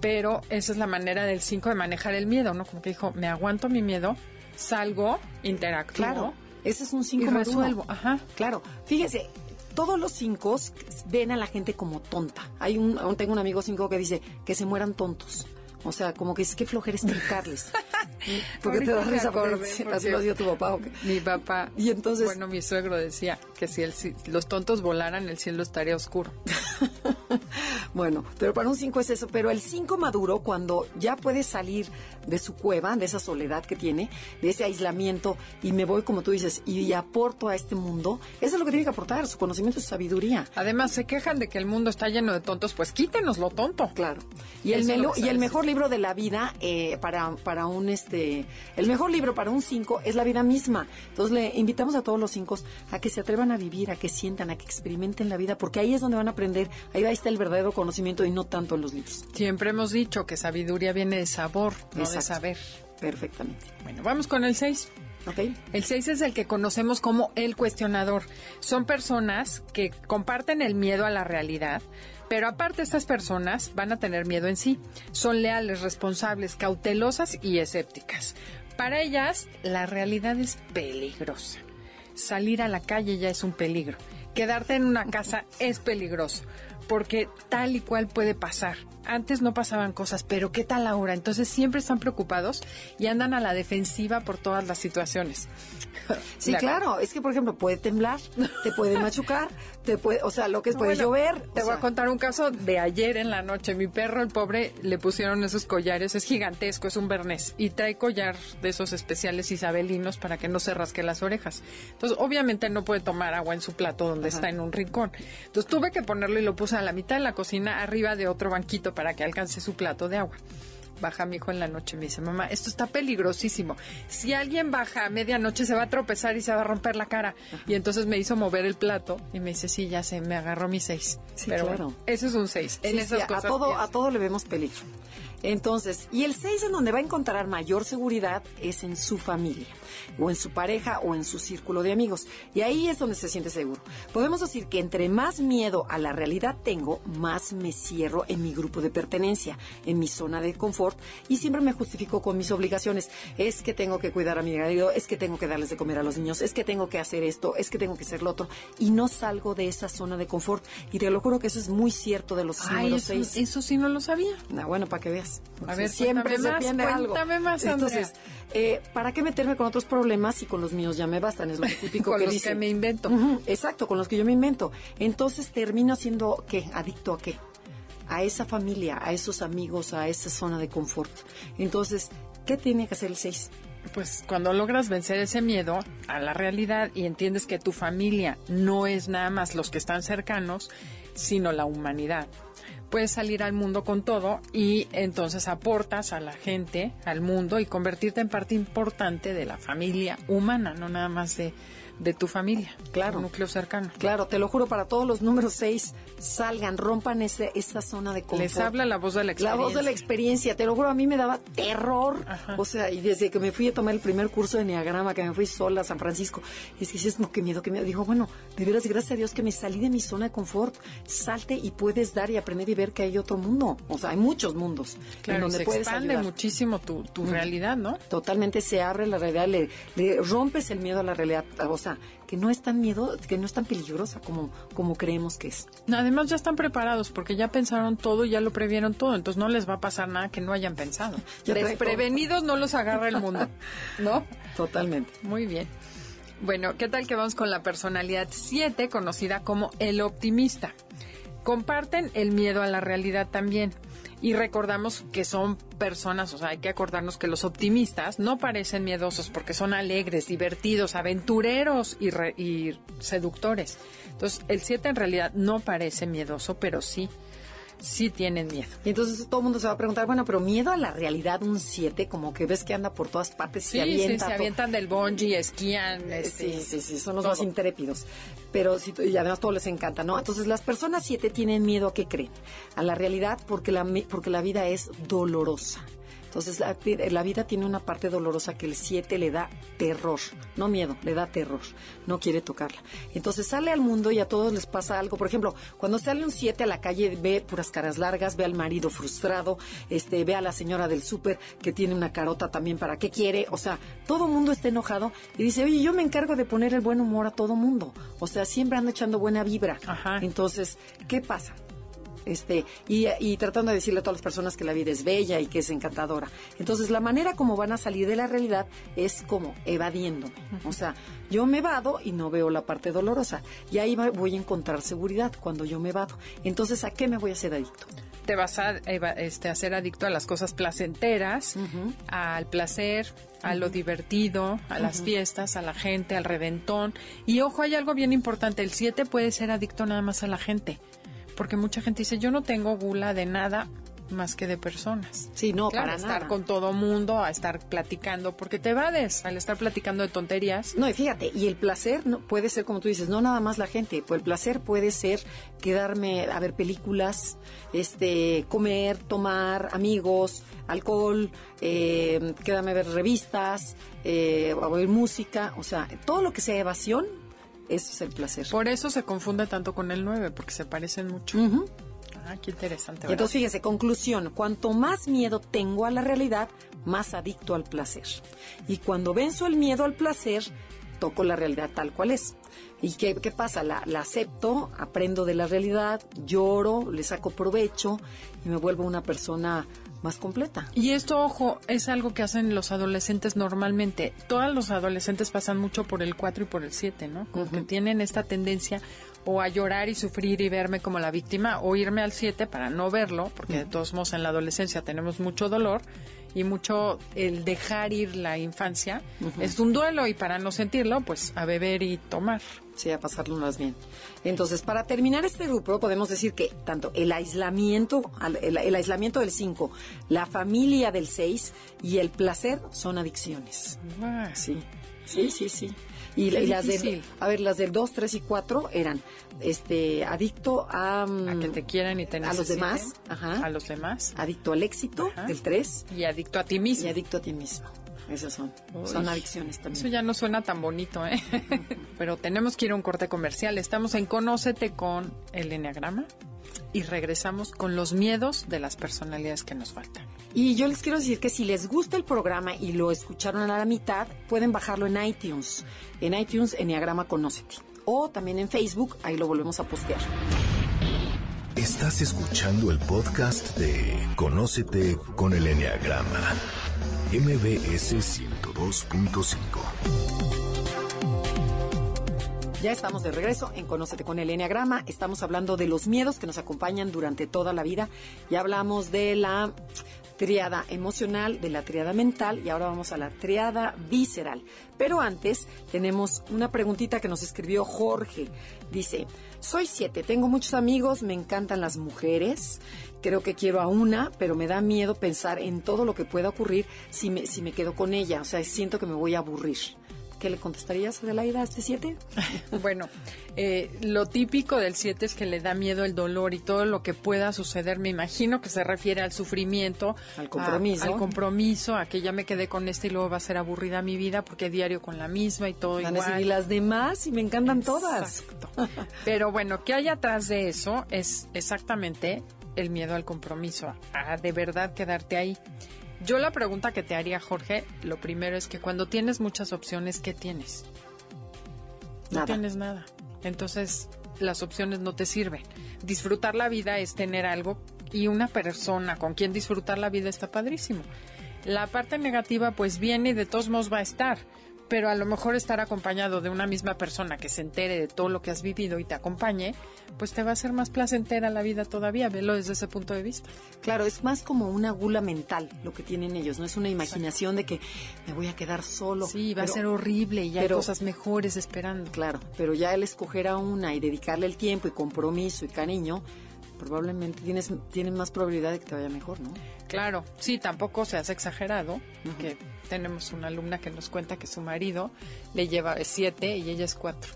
Pero esa es la manera del 5 de manejar el miedo, ¿no? Como que dijo, me aguanto mi miedo, salgo, interactúo Claro, ese es un y cinco maduro. resuelvo. Ajá. Claro, fíjese, todos los cinco ven a la gente como tonta. Hay un, tengo un amigo cinco que dice que se mueran tontos. O sea, como que es que flojera explicarles. [LAUGHS] porque te da risa porque, así lo dio tu papá. ¿o qué? Mi papá, Y entonces- bueno, mi suegro decía que si, el, los tontos volaran, el cielo estaría oscuro. [LAUGHS] Bueno, pero para un 5 es eso. Pero el 5 maduro, cuando ya puede salir de su cueva, de esa soledad que tiene, de ese aislamiento, y me voy, como tú dices, y aporto a este mundo, eso es lo que tiene que aportar, su conocimiento y su sabiduría. Además, se quejan de que el mundo está lleno de tontos, pues quítenos lo tonto. Claro. Y el, melo- y el mejor libro de la vida eh, para, para un este el mejor libro para un 5 es la vida misma. Entonces le invitamos a todos los 5 a que se atrevan a vivir, a que sientan, a que experimenten la vida, porque ahí es donde van a aprender, ahí estar el verdadero conocimiento y no tanto en los libros. Siempre hemos dicho que sabeduría viene de sabor, no de saber. Perfectamente. Bueno, vamos con el 6. Ok. El 6 es el que conocemos como el cuestionador. Son personas que comparten el miedo a la realidad, pero aparte estas personas van a tener miedo en sí. Son leales, responsables, cautelosas y escépticas. Para ellas, la realidad es peligrosa. Salir a la calle ya es un peligro. Quedarte en una casa es peligroso, porque tal y cual puede pasar. Antes no pasaban cosas, pero ¿qué tal ahora? Entonces siempre están preocupados y andan a la defensiva por todas las situaciones. [LAUGHS] Sí, La- claro. Es que, por ejemplo, puede temblar, te puede [LAUGHS] machucar, te puede, o sea, lo que es, puede Bueno, llover. Te o voy a contar un caso de ayer en la noche. Mi perro, el pobre, le pusieron esos collares. Es gigantesco, es un bernés. Y trae collar de esos especiales isabelinos para que no se rasque las orejas. Entonces, obviamente no puede tomar agua en su plato donde está en un rincón. Entonces, tuve que ponerlo y lo puse a la mitad de la cocina, arriba de otro banquito para que alcance su plato de agua. Baja mi hijo en la noche y me dice, mamá, esto está peligrosísimo. Si alguien baja a medianoche se va a tropezar y se va a romper la cara. Y entonces me hizo mover el plato y me dice, sí, ya sé, me agarró mi seis. Sí, Pero claro. bueno, ese es un seis. en sí, esas sí, a todo, a todo le vemos peligro. Entonces, y el 6 en donde va a encontrar mayor seguridad es en su familia, o en su pareja, o en su círculo de amigos. Y ahí es donde se siente seguro. Podemos decir que entre más miedo a la realidad tengo, más me cierro en mi grupo de pertenencia, en mi zona de confort, y siempre me justifico con mis obligaciones. Es que tengo que cuidar a mi marido, es que tengo que darles de comer a los niños, es que tengo que hacer esto, es que tengo que hacer lo otro, y no salgo de esa zona de confort. Y te lo juro que eso es muy cierto de los Ay, números eso, 6. eso sí no lo sabía. Ah, bueno, para que veas. A ver, siempre se más, algo. cuéntame más. Entonces, eh, ¿para qué meterme con otros problemas y con los míos ya me bastan? Es lo [LAUGHS] típico Con que los que me invento. Exacto, con los que yo me invento. Entonces termino siendo, ¿qué? ¿Adicto a qué? A esa familia, a esos amigos, a esa zona de confort. Entonces, ¿qué tiene que hacer el 6? Pues cuando logras vencer ese miedo a la realidad y entiendes que tu familia no es nada más los que están cercanos, sino la humanidad. Puedes salir al mundo con todo y entonces aportas a la gente, al mundo y convertirte en parte importante de la familia humana, no nada más de, de tu familia, Claro. un núcleo cercano. Claro, te lo juro, para todos los números 6, salgan, rompan ese, esa zona de confort. Les habla la voz de la La experiencia. voz de la experiencia, te lo juro, a mí me daba terror. Ajá. O sea, y desde que me fui a tomar el primer curso de Enneagrama, que me fui sola a San Francisco, y es que dices, no, qué miedo, qué miedo. Dijo, bueno, de veras, gracias a Dios que me salí de mi zona de confort. Salte y puedes dar y aprender y ver que hay otro mundo. O sea, hay muchos mundos en Claro, y donde se puedes expande ayudar. muchísimo tu, tu realidad, ¿no? Totalmente se abre la realidad, le, le rompes el miedo a la realidad. O sea, que no es tan miedo, que no es tan peligrosa como, como creemos que es. Además ya están preparados porque ya pensaron todo y ya lo previeron todo, entonces no les va a pasar nada que no hayan pensado. [LAUGHS] Desprevenidos no los agarra el mundo, [LAUGHS] ¿no? Totalmente. Muy bien. Bueno, ¿qué tal que vamos con la personalidad 7, conocida como el optimista? Comparten el miedo a la realidad también. Y recordamos que son personas, o sea, hay que acordarnos que los optimistas no parecen miedosos porque son alegres, divertidos, aventureros y, re- y seductores. Entonces, el 7 en realidad no parece miedoso, pero sí, sí tienen miedo. Y entonces todo el mundo se va a preguntar, bueno, pero miedo a la realidad, un 7, como que ves que anda por todas partes, Sí, se sí, avienta. se to- avientan del bungee, esquían. Eh, este, Sí, sí, sí, son los todo. más intrépidos. Pero sí, y además todo les encanta, ¿no? Entonces las personas 7 tienen miedo a qué creen? A la realidad porque la, porque la vida es dolorosa. Entonces la, la vida tiene una parte dolorosa que el 7 le da terror, no miedo, le da terror, no quiere tocarla. Entonces sale al mundo y a todos les pasa algo. Por ejemplo, cuando sale un 7 a la calle ve puras caras largas, ve al marido frustrado, este, ve a la señora del súper que tiene una carota también para qué quiere. O sea, todo el mundo está enojado y dice, oye, yo me encargo de poner el buen humor a todo mundo. O sea, siempre ando echando buena vibra. Ajá. Entonces, ¿qué pasa? Este, y, y tratando de decirle a todas las personas que la vida es bella y que es encantadora. Entonces, la manera como van a salir de la realidad es como evadiéndome. O sea, yo me vado y no veo la parte dolorosa. Y ahí voy a encontrar seguridad cuando yo me vado. Entonces, ¿a qué me voy a hacer adicto? te vas a, este, a ser adicto a las cosas placenteras, al placer, a lo divertido, a las fiestas, a la gente, al reventón. Y ojo, hay algo bien importante, el 7 puede ser adicto nada más a la gente, porque mucha gente dice, yo no tengo gula de nada, más que de personas. Sí, no, Claro, para estar nada. con todo mundo, a estar platicando, porque te evades al estar platicando de tonterías. No, y fíjate, y el placer no, puede ser, como tú dices, no nada más la gente, pues el placer puede ser quedarme a ver películas, este, comer, tomar, amigos, alcohol, eh, quedarme a ver revistas, eh, a oír música, o sea, todo lo que sea evasión, eso es el placer. Por eso se confunde tanto con el 9, porque se parecen mucho. Ujú. Ah, qué interesante. ¿verdad? entonces, fíjese, conclusión, cuanto más miedo tengo a la realidad, más adicto al placer. Y cuando venzo el miedo al placer, toco la realidad tal cual es. ¿Y qué, qué pasa? La, la acepto, aprendo de la realidad, lloro, le saco provecho y me vuelvo una persona más completa. Y esto, ojo, es algo que hacen los adolescentes normalmente. Todos los adolescentes pasan mucho por el 4 y por el 7, ¿no? Como que tienen esta tendencia o a llorar y sufrir y verme como la víctima o irme al 7 para no verlo, porque de todos modos en la adolescencia tenemos mucho dolor y mucho el dejar ir la infancia. Es un duelo y para no sentirlo, pues a beber y tomar. Sí, a pasarlo más bien. Entonces, para terminar este grupo, podemos decir que tanto el aislamiento, el, el aislamiento del 5, la familia del 6 y el placer son adicciones. Ah, Sí, sí, sí, sí. Y, las del, a ver, las del 2, 3 y 4 eran este adicto a, mm, A que te quieran y te a los necesiten. demás, ajá. A los demás. adicto al éxito Ajá. del 3 Y adicto a ti mismo. y adicto a ti mismo. Esas son, son adicciones también. Eso ya no suena tan bonito, ¿eh? [LAUGHS] Pero tenemos que ir a un corte comercial. Estamos en Conócete con el Enneagrama y regresamos con los miedos de las personalidades que nos faltan. Y yo les quiero decir que si les gusta el programa y lo escucharon a la mitad, pueden bajarlo en iTunes. En iTunes, Enneagrama Conócete. O también en Facebook, ahí lo volvemos a postear. Estás escuchando el podcast de Conócete con el Enneagrama. MBS 102.5. Ya estamos de regreso en Conócete con el Enneagrama. Estamos hablando de los miedos que nos acompañan durante toda la vida. Ya hablamos de la triada emocional, de la triada mental y ahora vamos a la triada visceral. Pero antes tenemos una preguntita que nos escribió Jorge. Dice, soy siete, tengo muchos amigos, me encantan las mujeres. Creo que quiero a una, pero me da miedo pensar en todo lo que pueda ocurrir si me, si me quedo con ella. O sea, siento que me voy a aburrir. ¿Qué le contestarías, Adelaida, a este siete? [LAUGHS] Bueno, eh, lo típico del 7 es que le da miedo el dolor y todo lo que pueda suceder. Me imagino que se refiere al sufrimiento, Al compromiso. a- al compromiso, a que ya me quedé con este y luego va a ser aburrida mi vida porque diario con la misma y todo Van a decir, igual. y las demás, y me encantan todas. Exacto. Pero bueno, ¿qué hay atrás de eso? Es exactamente el miedo al compromiso, a de verdad quedarte ahí. Yo la pregunta que te haría, Jorge, lo primero es que cuando tienes muchas opciones, ¿qué tienes? No Nada. tienes nada. Entonces, las opciones no te sirven. Disfrutar la vida es tener algo y una persona con quien disfrutar la vida está padrísimo. La parte negativa, pues viene y de todos modos va a estar. Pero a lo mejor estar acompañado de una misma persona que se entere de todo lo que has vivido y te acompañe, pues te va a ser más placentera la vida todavía. Velo desde ese punto de vista. Claro, es más como una gula mental lo que tienen ellos, no es una imaginación de que me voy a quedar solo. Sí, va Pero- a ser horrible y ya pero- hay cosas mejores esperando. Claro, pero ya el escoger a una y dedicarle el tiempo y compromiso y cariño, probablemente tienes, tienen más probabilidad de que te vaya mejor, ¿no? Claro, sí, tampoco se hace exagerado, que tenemos una alumna que nos cuenta que su marido le lleva siete y ella es cuatro.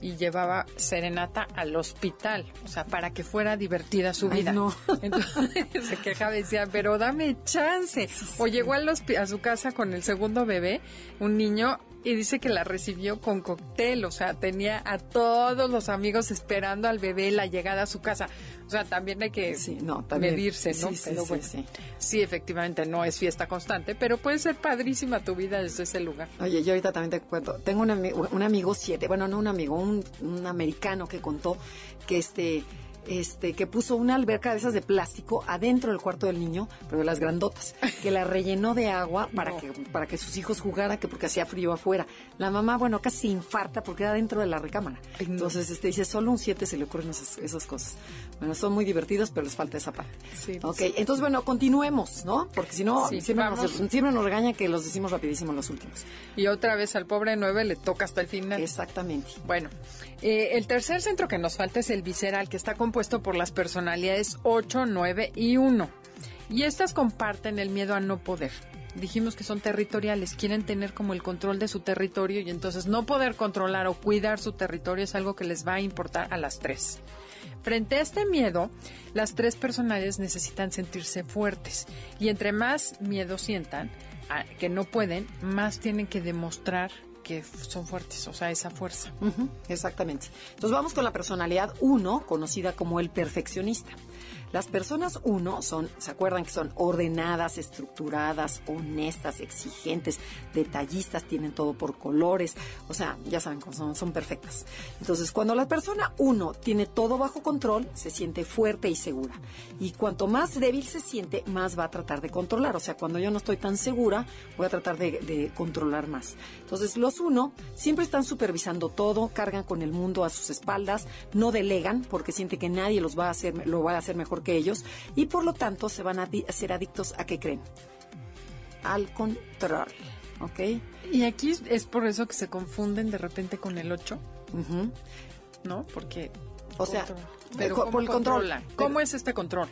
Y llevaba serenata al hospital, o sea, para que fuera divertida su Ay, vida. no. [LAUGHS] Entonces se quejaba y decía, pero dame chance. O llegó al hospi- a su casa con el segundo bebé, un niño, y dice que la recibió con cóctel, o sea, tenía a todos los amigos esperando al bebé la llegada a su casa. O sea, también hay que Sí, no, también. medirse, ¿no? Sí, Pero sí, bueno, sí. sí, efectivamente, no es fiesta constante, pero puede ser padrísima tu vida desde ese lugar. Oye, yo ahorita también te cuento. Tengo un, ami- un amigo siete, bueno, no un amigo, un, un americano que contó que este, este, que puso una alberca de esas de plástico adentro del cuarto del niño, pero de las grandotas, que la rellenó de agua para No. que, para que sus hijos jugaran, que porque hacía frío afuera. La mamá, bueno, casi infarta porque era dentro de la recámara. Ay, no. Entonces, este, dice, solo un siete se le ocurren esas, esas cosas. Bueno, son muy divertidos, pero les falta esa parte. Sí, ok, sí. entonces, bueno, continuemos, ¿no? Porque si no, Sí, siempre, nos, siempre nos regaña que los decimos rapidísimo los últimos. Y otra vez al pobre 9 le toca hasta el final. Exactamente. Bueno, eh, el tercer centro que nos falta es el visceral, que está compuesto por las personalidades 8, 9 y 1. Y estas comparten el miedo a no poder. Dijimos que son territoriales, quieren tener como el control de su territorio y entonces no poder controlar o cuidar su territorio es algo que les va a importar a las tres. Frente a este miedo, las tres personalidades necesitan sentirse fuertes y entre más miedo sientan, que no pueden, más tienen que demostrar que son fuertes, o sea, esa fuerza. Exactamente. Entonces vamos con la personalidad 1, conocida como el perfeccionista. Las personas 1 son, ¿se acuerdan que son ordenadas, estructuradas, honestas, exigentes, detallistas, tienen todo por colores? O sea, ya saben cómo son, son perfectas. Entonces, cuando la persona 1 tiene todo bajo control, se siente fuerte y segura. Y cuanto más débil se siente, más va a tratar de controlar. O sea, cuando yo no estoy tan segura, voy a tratar de controlar más. Entonces, los uno siempre están supervisando todo, cargan con el mundo a sus espaldas, no delegan porque siente que nadie los va a hacer, lo va a hacer mejor que ellos y por lo tanto se van a, ser adictos a qué creen? Al control. ¿Ok? Y aquí es- por eso que se confunden de repente con el 8, Ujú. ¿no? Porque... O sea, eh, pero co- ¿cómo por el control. controla? ¿Cómo es este control?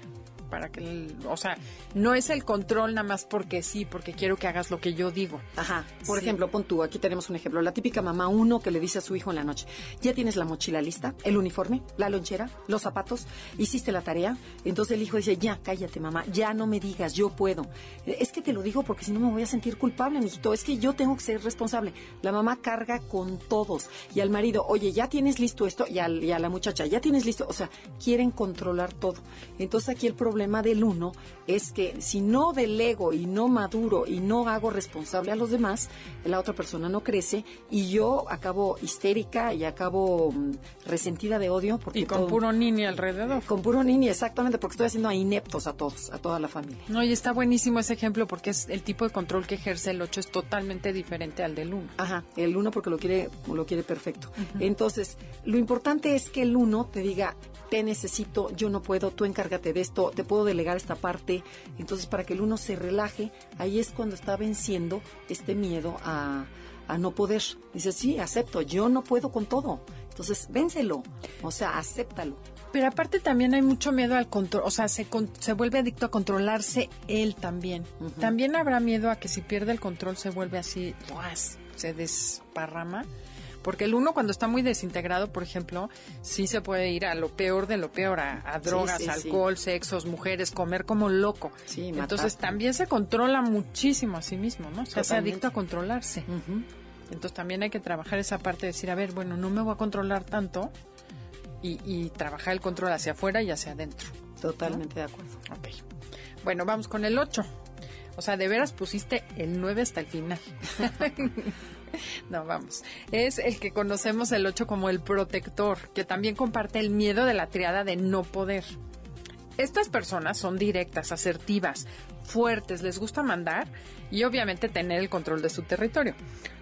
Para que, el- o sea, no es el control nada más porque sí, porque quiero que hagas lo que yo digo. Ajá. Por Sí. ejemplo, pon tú, aquí tenemos un ejemplo. La típica mamá uno que le dice a su hijo en la noche, ¿ya tienes la mochila lista? ¿El uniforme? ¿La lonchera? ¿Los zapatos? ¿Hiciste la tarea? Entonces el hijo dice, ya, cállate mamá, ya no me digas, yo puedo. "Eh, Es que te lo digo porque si no me voy a sentir culpable, mijito. Es que yo tengo que ser responsable. La mamá carga con todos. Y al marido, oye, ya tienes listo esto. Y, al- y a la muchacha, ya tienes listo. O sea, quieren controlar todo. Entonces aquí el problema del uno es que si no delego y no maduro y no hago responsable a los demás, la otra persona no crece y yo acabo histérica y acabo mm, resentida de odio porque Y con todo- puro niño alrededor. con puro niño, exactamente, porque estoy haciendo a ineptos a todos, a toda la familia. No, y está buenísimo ese ejemplo porque es el tipo de control que ejerce el 8 es totalmente diferente al del 1. Ajá, el uno porque lo quiere, lo quiere perfecto. Entonces, lo importante es que el uno te diga, te necesito, yo no puedo, tú encárgate de esto, te puedo delegar esta parte. Entonces, para que el uno se relaje, ahí es cuando está venciendo este miedo a, a no poder. Dice, sí, acepto, yo no puedo con todo. Entonces, vénselo, o sea, acéptalo. Pero aparte también hay mucho miedo al control, o sea, se, con- se vuelve adicto a controlarse él también. También habrá miedo a que si pierde el control se vuelve así, se desparrama. Porque el uno cuando está muy desintegrado, por ejemplo, sí se puede ir a lo peor de lo peor, a, drogas, sí, sí. alcohol, sexos, mujeres, comer como loco. Sí. Entonces también se controla muchísimo a sí mismo, ¿no? Se hace Totalmente. adicto a controlarse. Entonces también hay que trabajar esa parte de decir, a ver, bueno, no me voy a controlar tanto y, y trabajar el control hacia afuera y hacia adentro. Totalmente de acuerdo. Ok. Bueno, vamos con el 8. O sea, de veras pusiste el 9 hasta el final. [LAUGHS] [LAUGHS] no, vamos. Es el que conocemos el 8 como el protector, que también comparte el miedo de la triada de no poder. Estas personas son directas, asertivas, fuertes, les gusta mandar y obviamente tener el control de su territorio.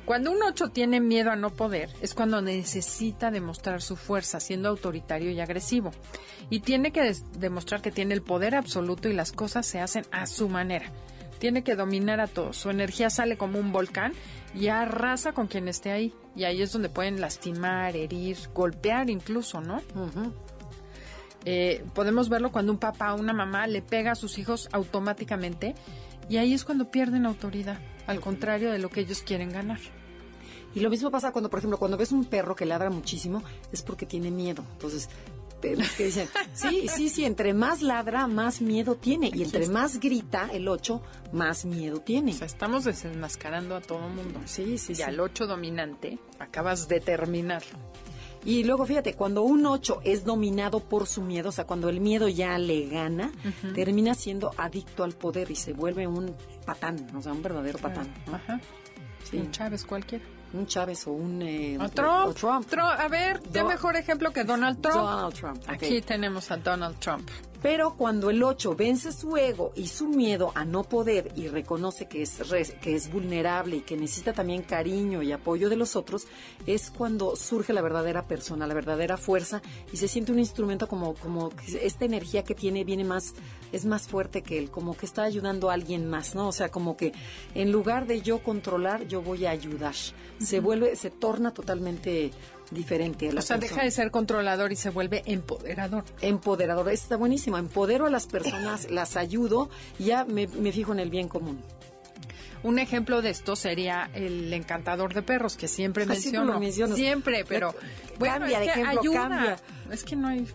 Cuando un 8 tiene miedo a no poder, es cuando necesita demostrar su fuerza, siendo autoritario y agresivo. Y tiene que demostrar que tiene el poder absoluto y las cosas se hacen a su manera. Tiene que dominar a todos. Su energía sale como un volcán y arrasa con quien esté ahí. Y ahí es donde pueden lastimar, herir, golpear incluso, ¿no? Eh, podemos verlo cuando un papá o una mamá le pega a sus hijos automáticamente y ahí es cuando pierden autoridad, al contrario de lo que ellos quieren ganar. Y lo mismo pasa cuando, por ejemplo, cuando ves un perro que ladra muchísimo, es porque tiene miedo. Entonces, perros que dicen, [LAUGHS] sí, sí, sí, entre más ladra, más miedo tiene. Y entre más grita el 8, más miedo tiene. O sea, estamos desenmascarando a todo el mundo. Sí, sí, Y sí. al 8 dominante acabas de terminarlo. Y luego fíjate, cuando un 8 es dominado por su miedo, o sea, cuando el miedo ya le gana, termina siendo adicto al poder y se vuelve un patán, o sea, un verdadero patán. ¿no? Ajá. Sí. Un Chávez cualquiera. Un Chávez o un... eh, O Trump. o Trump. Trump. A ver, ¿qué mejor ejemplo que Donald Trump? Donald Trump. Aquí tenemos a Donald Trump. Pero cuando el 8 vence su ego y su miedo a no poder y reconoce que es, que es vulnerable y que necesita también cariño y apoyo de los otros, es cuando surge la verdadera persona, la verdadera fuerza y se siente un instrumento como, como esta energía que tiene viene más, es más fuerte que él, como que está ayudando a alguien más, ¿no? O sea, como que en lugar de yo controlar, yo voy a ayudar. Se vuelve, se torna totalmente diferente a la O sea, persona. deja de ser controlador y se vuelve empoderador. Empoderador, está buenísimo. Empodero a las personas, [LAUGHS] las ayudo y ya me, me fijo en el bien común. Un ejemplo de esto sería el encantador de perros, que siempre [LAUGHS] siempre menciono. Siempre, pero bueno, Cambia es de ejemplo, ayuda. cambia. Es que no hay...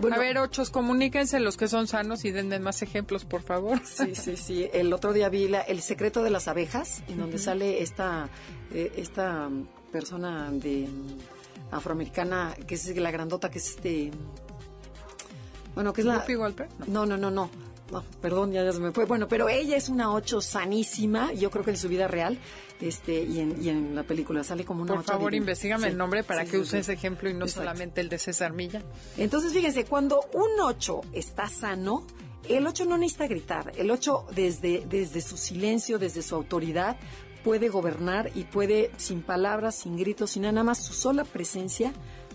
Bueno, A ver, ochos, comuníquense los que son sanos y denme más ejemplos, por favor. [LAUGHS] Sí, sí, sí. El otro día vi la- El secreto de las abejas, en donde sale esta, eh, esta persona de afroamericana, que es la grandota, que es este... Bueno, que es la... No, No. no, no, perdón, ya, ya se me fue. Bueno, pero ella es una ocho sanísima, yo creo que en su vida real, este, y en, y en la película sale como una Por ocho favor, investigame Sí, el nombre para sí, que sí, use ese ejemplo y no Exacto. solamente el de César Milla. Entonces, fíjense, cuando un 8 está sano, el 8 no necesita gritar. El 8, desde, desde su silencio, desde su autoridad, puede gobernar y puede, sin palabras, sin gritos, sin nada más, su sola presencia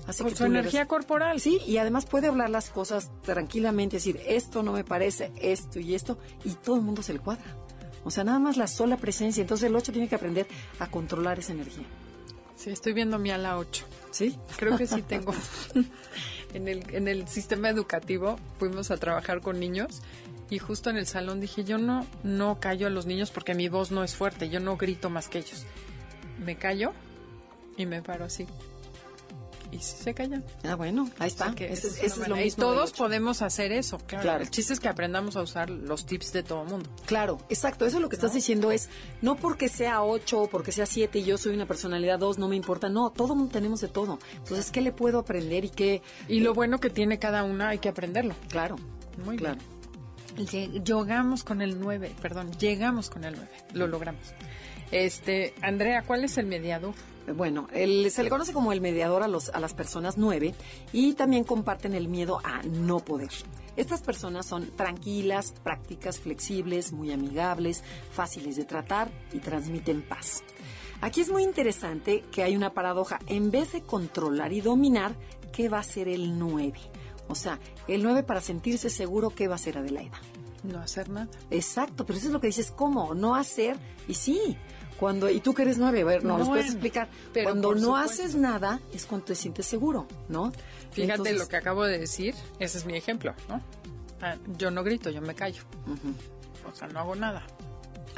hace Por que su energía corporal. Sí, y además puede hablar las cosas tranquilamente, decir, esto no me parece, esto y esto, y todo el mundo se le cuadra. O sea, nada más la sola presencia. Entonces, el 8 tiene que aprender a controlar esa energía. Sí, estoy viendo mi ala 8. ¿Sí? Creo que sí tengo. [LAUGHS] en, el, en el sistema educativo fuimos a trabajar con niños y justo en el salón dije, yo no, no callo a los niños porque mi voz no es fuerte, yo no grito más que ellos. Me callo y me paro así. Y sí se callan. Ah, bueno, ahí está. O sea que Ese- es lo mismo Y todos podemos hacer eso. Claro. Claro. El chiste es que aprendamos a usar los tips de todo mundo. Claro, exacto. Eso es lo que estás diciendo es, no porque sea 8 o porque sea 7 y yo soy una personalidad 2, no me importa. No, todo mundo tenemos de todo. Entonces, ¿qué le puedo aprender y qué? Y lo bueno que tiene cada una hay que aprenderlo. Claro, Muy claro. bien. Lle- Llegamos con el 9, perdón, llegamos con el 9, lo logramos. Este, Andrea, ¿cuál es el mediador? Bueno, el- se le conoce como el mediador a, los, a las personas 9 y también comparten el miedo a no poder. Estas personas son tranquilas, prácticas, flexibles, muy amigables, fáciles de tratar y transmiten paz. Aquí es muy interesante que hay una paradoja. En vez de controlar y dominar, ¿qué va a hacer el 9? O sea, el 9 para sentirse seguro, ¿qué va a hacer Adelaida? No hacer nada. Exacto, pero eso es lo que dices, ¿cómo? No hacer, y sí, cuando, y tú que eres nueve, a ver, no, nos puedes explicar, pero cuando no supuesto. haces nada es cuando te sientes seguro, ¿no? Fíjate Entonces, lo que acabo de decir, ese es mi ejemplo, ¿no? Ah, yo no grito, yo me callo. O sea, no hago nada.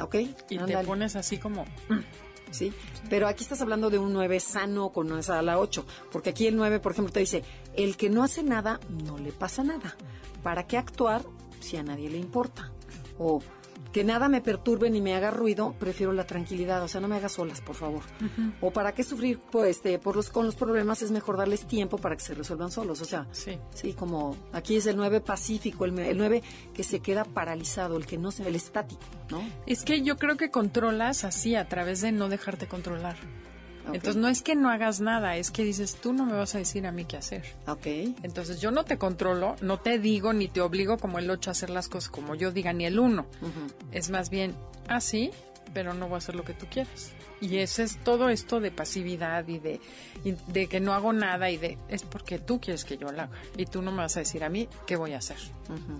Ok, Y te pones así como... sí, pero aquí estás hablando de un nueve sano con esa a la ocho, porque aquí el nueve, por ejemplo, te dice, el que no hace nada, no le pasa nada. ¿Para qué actuar si a nadie le importa? O que nada me perturbe ni me haga ruido, prefiero la tranquilidad, o sea, no me hagas solas, por favor. O para qué sufrir pues, este, por los, con los problemas, es mejor darles tiempo para que se resuelvan solos, o sea, Sí. sí, como aquí es el 9 pacífico, el, el 9 que se queda paralizado, el que no se, el estático, ¿no? Es que yo creo que controlas así, a través de no dejarte controlar. Entonces no es que no hagas nada, es que dices, tú no me vas a decir a mí qué hacer. Ok, Entonces yo no te controlo, no te digo ni te obligo como el 8 a hacer las cosas como yo diga, ni el 1. Es más bien así, pero no voy a hacer lo que tú quieras. Y ese es todo esto de pasividad y de, y de que no hago nada y de es porque tú quieres que yo lo haga y tú no me vas a decir a mí qué voy a hacer.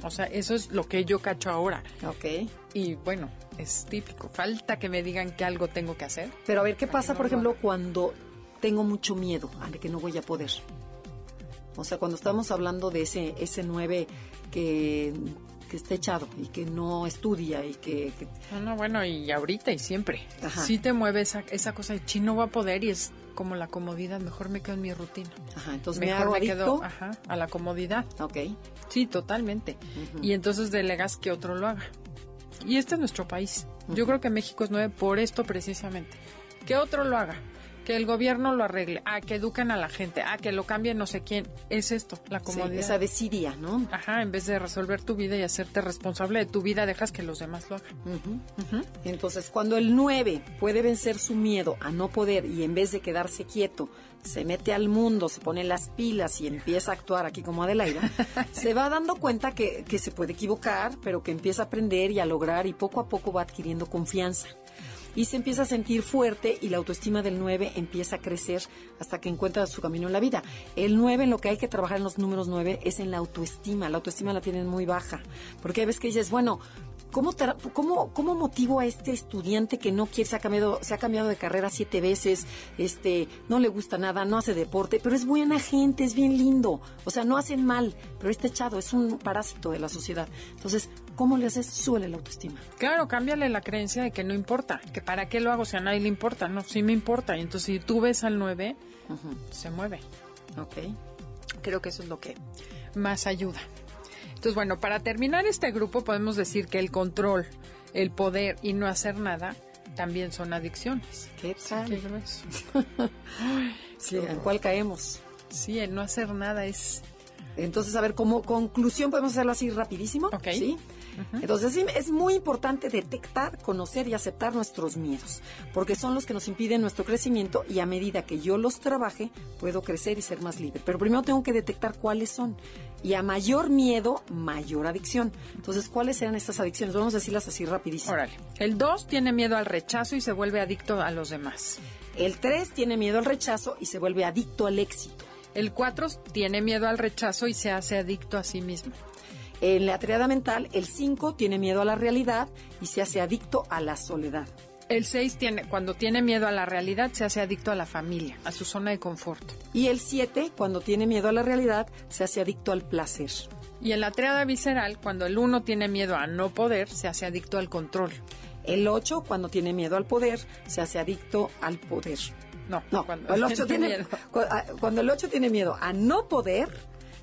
O sea, eso es lo que yo cacho ahora. ok. Y bueno, es típico. Falta que me digan que algo tengo que hacer. Pero a ver, ¿qué pasa, no por lo ejemplo, cuando tengo mucho miedo a que no voy a poder? O sea, cuando estamos hablando de ese, ese 9 que, que está echado y que no estudia y que, que- No, no, bueno, y ahorita y siempre. Ajá. Sí te mueve esa, esa cosa de chino va a poder y es como la comodidad. Mejor me quedo en mi rutina. ajá, entonces me Mejor me adicto. quedo ajá, a la comodidad. Ok, Sí, totalmente. Y entonces delegas que otro lo haga. Y este es nuestro país. Yo creo que México es nueve por esto precisamente. Que otro lo haga. Que el gobierno lo arregle. Ah, que eduquen a la gente. Ah, que lo cambie no sé quién. Es esto, la sí, comodidad. esa desidia, ¿no? Ajá, en vez de resolver tu vida y hacerte responsable de tu vida, dejas que los demás lo hagan. Entonces, cuando el 9 puede vencer su miedo a no poder y en vez de quedarse quieto, se mete al mundo, se pone las pilas y empieza a actuar aquí como Adelaida, [LAUGHS] se va dando cuenta que, que se puede equivocar, pero que empieza a aprender y a lograr y poco a poco va adquiriendo confianza. Y se empieza a sentir fuerte y la autoestima del 9 empieza a crecer hasta que encuentra su camino en la vida. El 9, en lo que hay que trabajar en los números 9 es en la autoestima. La autoestima la tienen muy baja. Porque hay veces que dices, bueno, ¿cómo, cómo, ¿cómo motivo a este estudiante que no quiere, se ha cambiado, se ha cambiado de carrera siete veces, este, no le gusta nada, no hace deporte, pero es buena gente, es bien lindo, o sea, no hacen mal, pero está echado, es un parásito de la sociedad. Entonces, ¿cómo le haces? Suele la autoestima. Claro, cámbiale la creencia de que no importa, que para qué lo hago si a nadie le importa. No, sí me importa. Y entonces si tú ves al 9, se mueve. Ok. Creo que eso es lo que más ayuda. Entonces, bueno, para terminar este grupo podemos decir que el control, el poder y no hacer nada también son adicciones. ¿Qué tal? Qué. [LAUGHS] Sí, ¿En cuál caemos? Sí, el no hacer nada es... Entonces, a ver, como conclusión, podemos hacerlo así rapidísimo. Ok. ¿Sí? Entonces, es muy importante detectar, conocer y aceptar nuestros miedos, porque son los que nos impiden nuestro crecimiento y a medida que yo los trabaje, puedo crecer y ser más libre. Pero primero tengo que detectar cuáles son. Y a mayor miedo, mayor adicción. Entonces, ¿cuáles serán estas adicciones? Vamos a decirlas así rapidísimo. Órale. El 2 tiene miedo al rechazo y se vuelve adicto a los demás. El 3 tiene miedo al rechazo y se vuelve adicto al éxito. El 4 tiene miedo al rechazo y se hace adicto a sí mismo. En la triada mental, el 5 tiene miedo a la realidad y se hace adicto a la soledad. El 6 tiene, cuando tiene miedo a la realidad, se hace adicto a la familia, a su zona de confort. Y el 7, cuando tiene miedo a la realidad, se hace adicto al placer. Y en la triada visceral, cuando el 1 tiene miedo a no poder, se hace adicto al control. El 8, cuando tiene miedo al poder, se hace adicto al poder. No, No, cuando el 8 [LAUGHS] tiene, miedo. ah, cuando el 8 tiene miedo a no poder,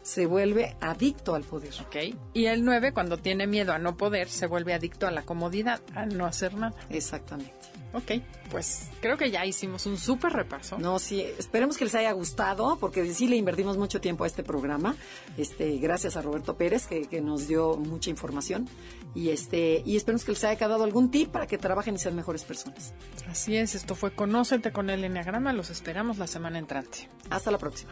se vuelve adicto al poder. Ok. Y el 9, cuando tiene miedo a no poder, se vuelve adicto a la comodidad, a no hacer nada. Exactamente. Ok, pues creo que ya hicimos un súper repaso. No, sí, esperemos que les haya gustado, porque sí le invertimos mucho tiempo a este programa. Este, gracias a Roberto Pérez, que, que nos dio mucha información. Y este, y esperemos que les haya quedado algún tip para que trabajen y sean mejores personas. Así es, esto fue Conócete con el Enneagrama. Los esperamos la semana entrante. Hasta la próxima.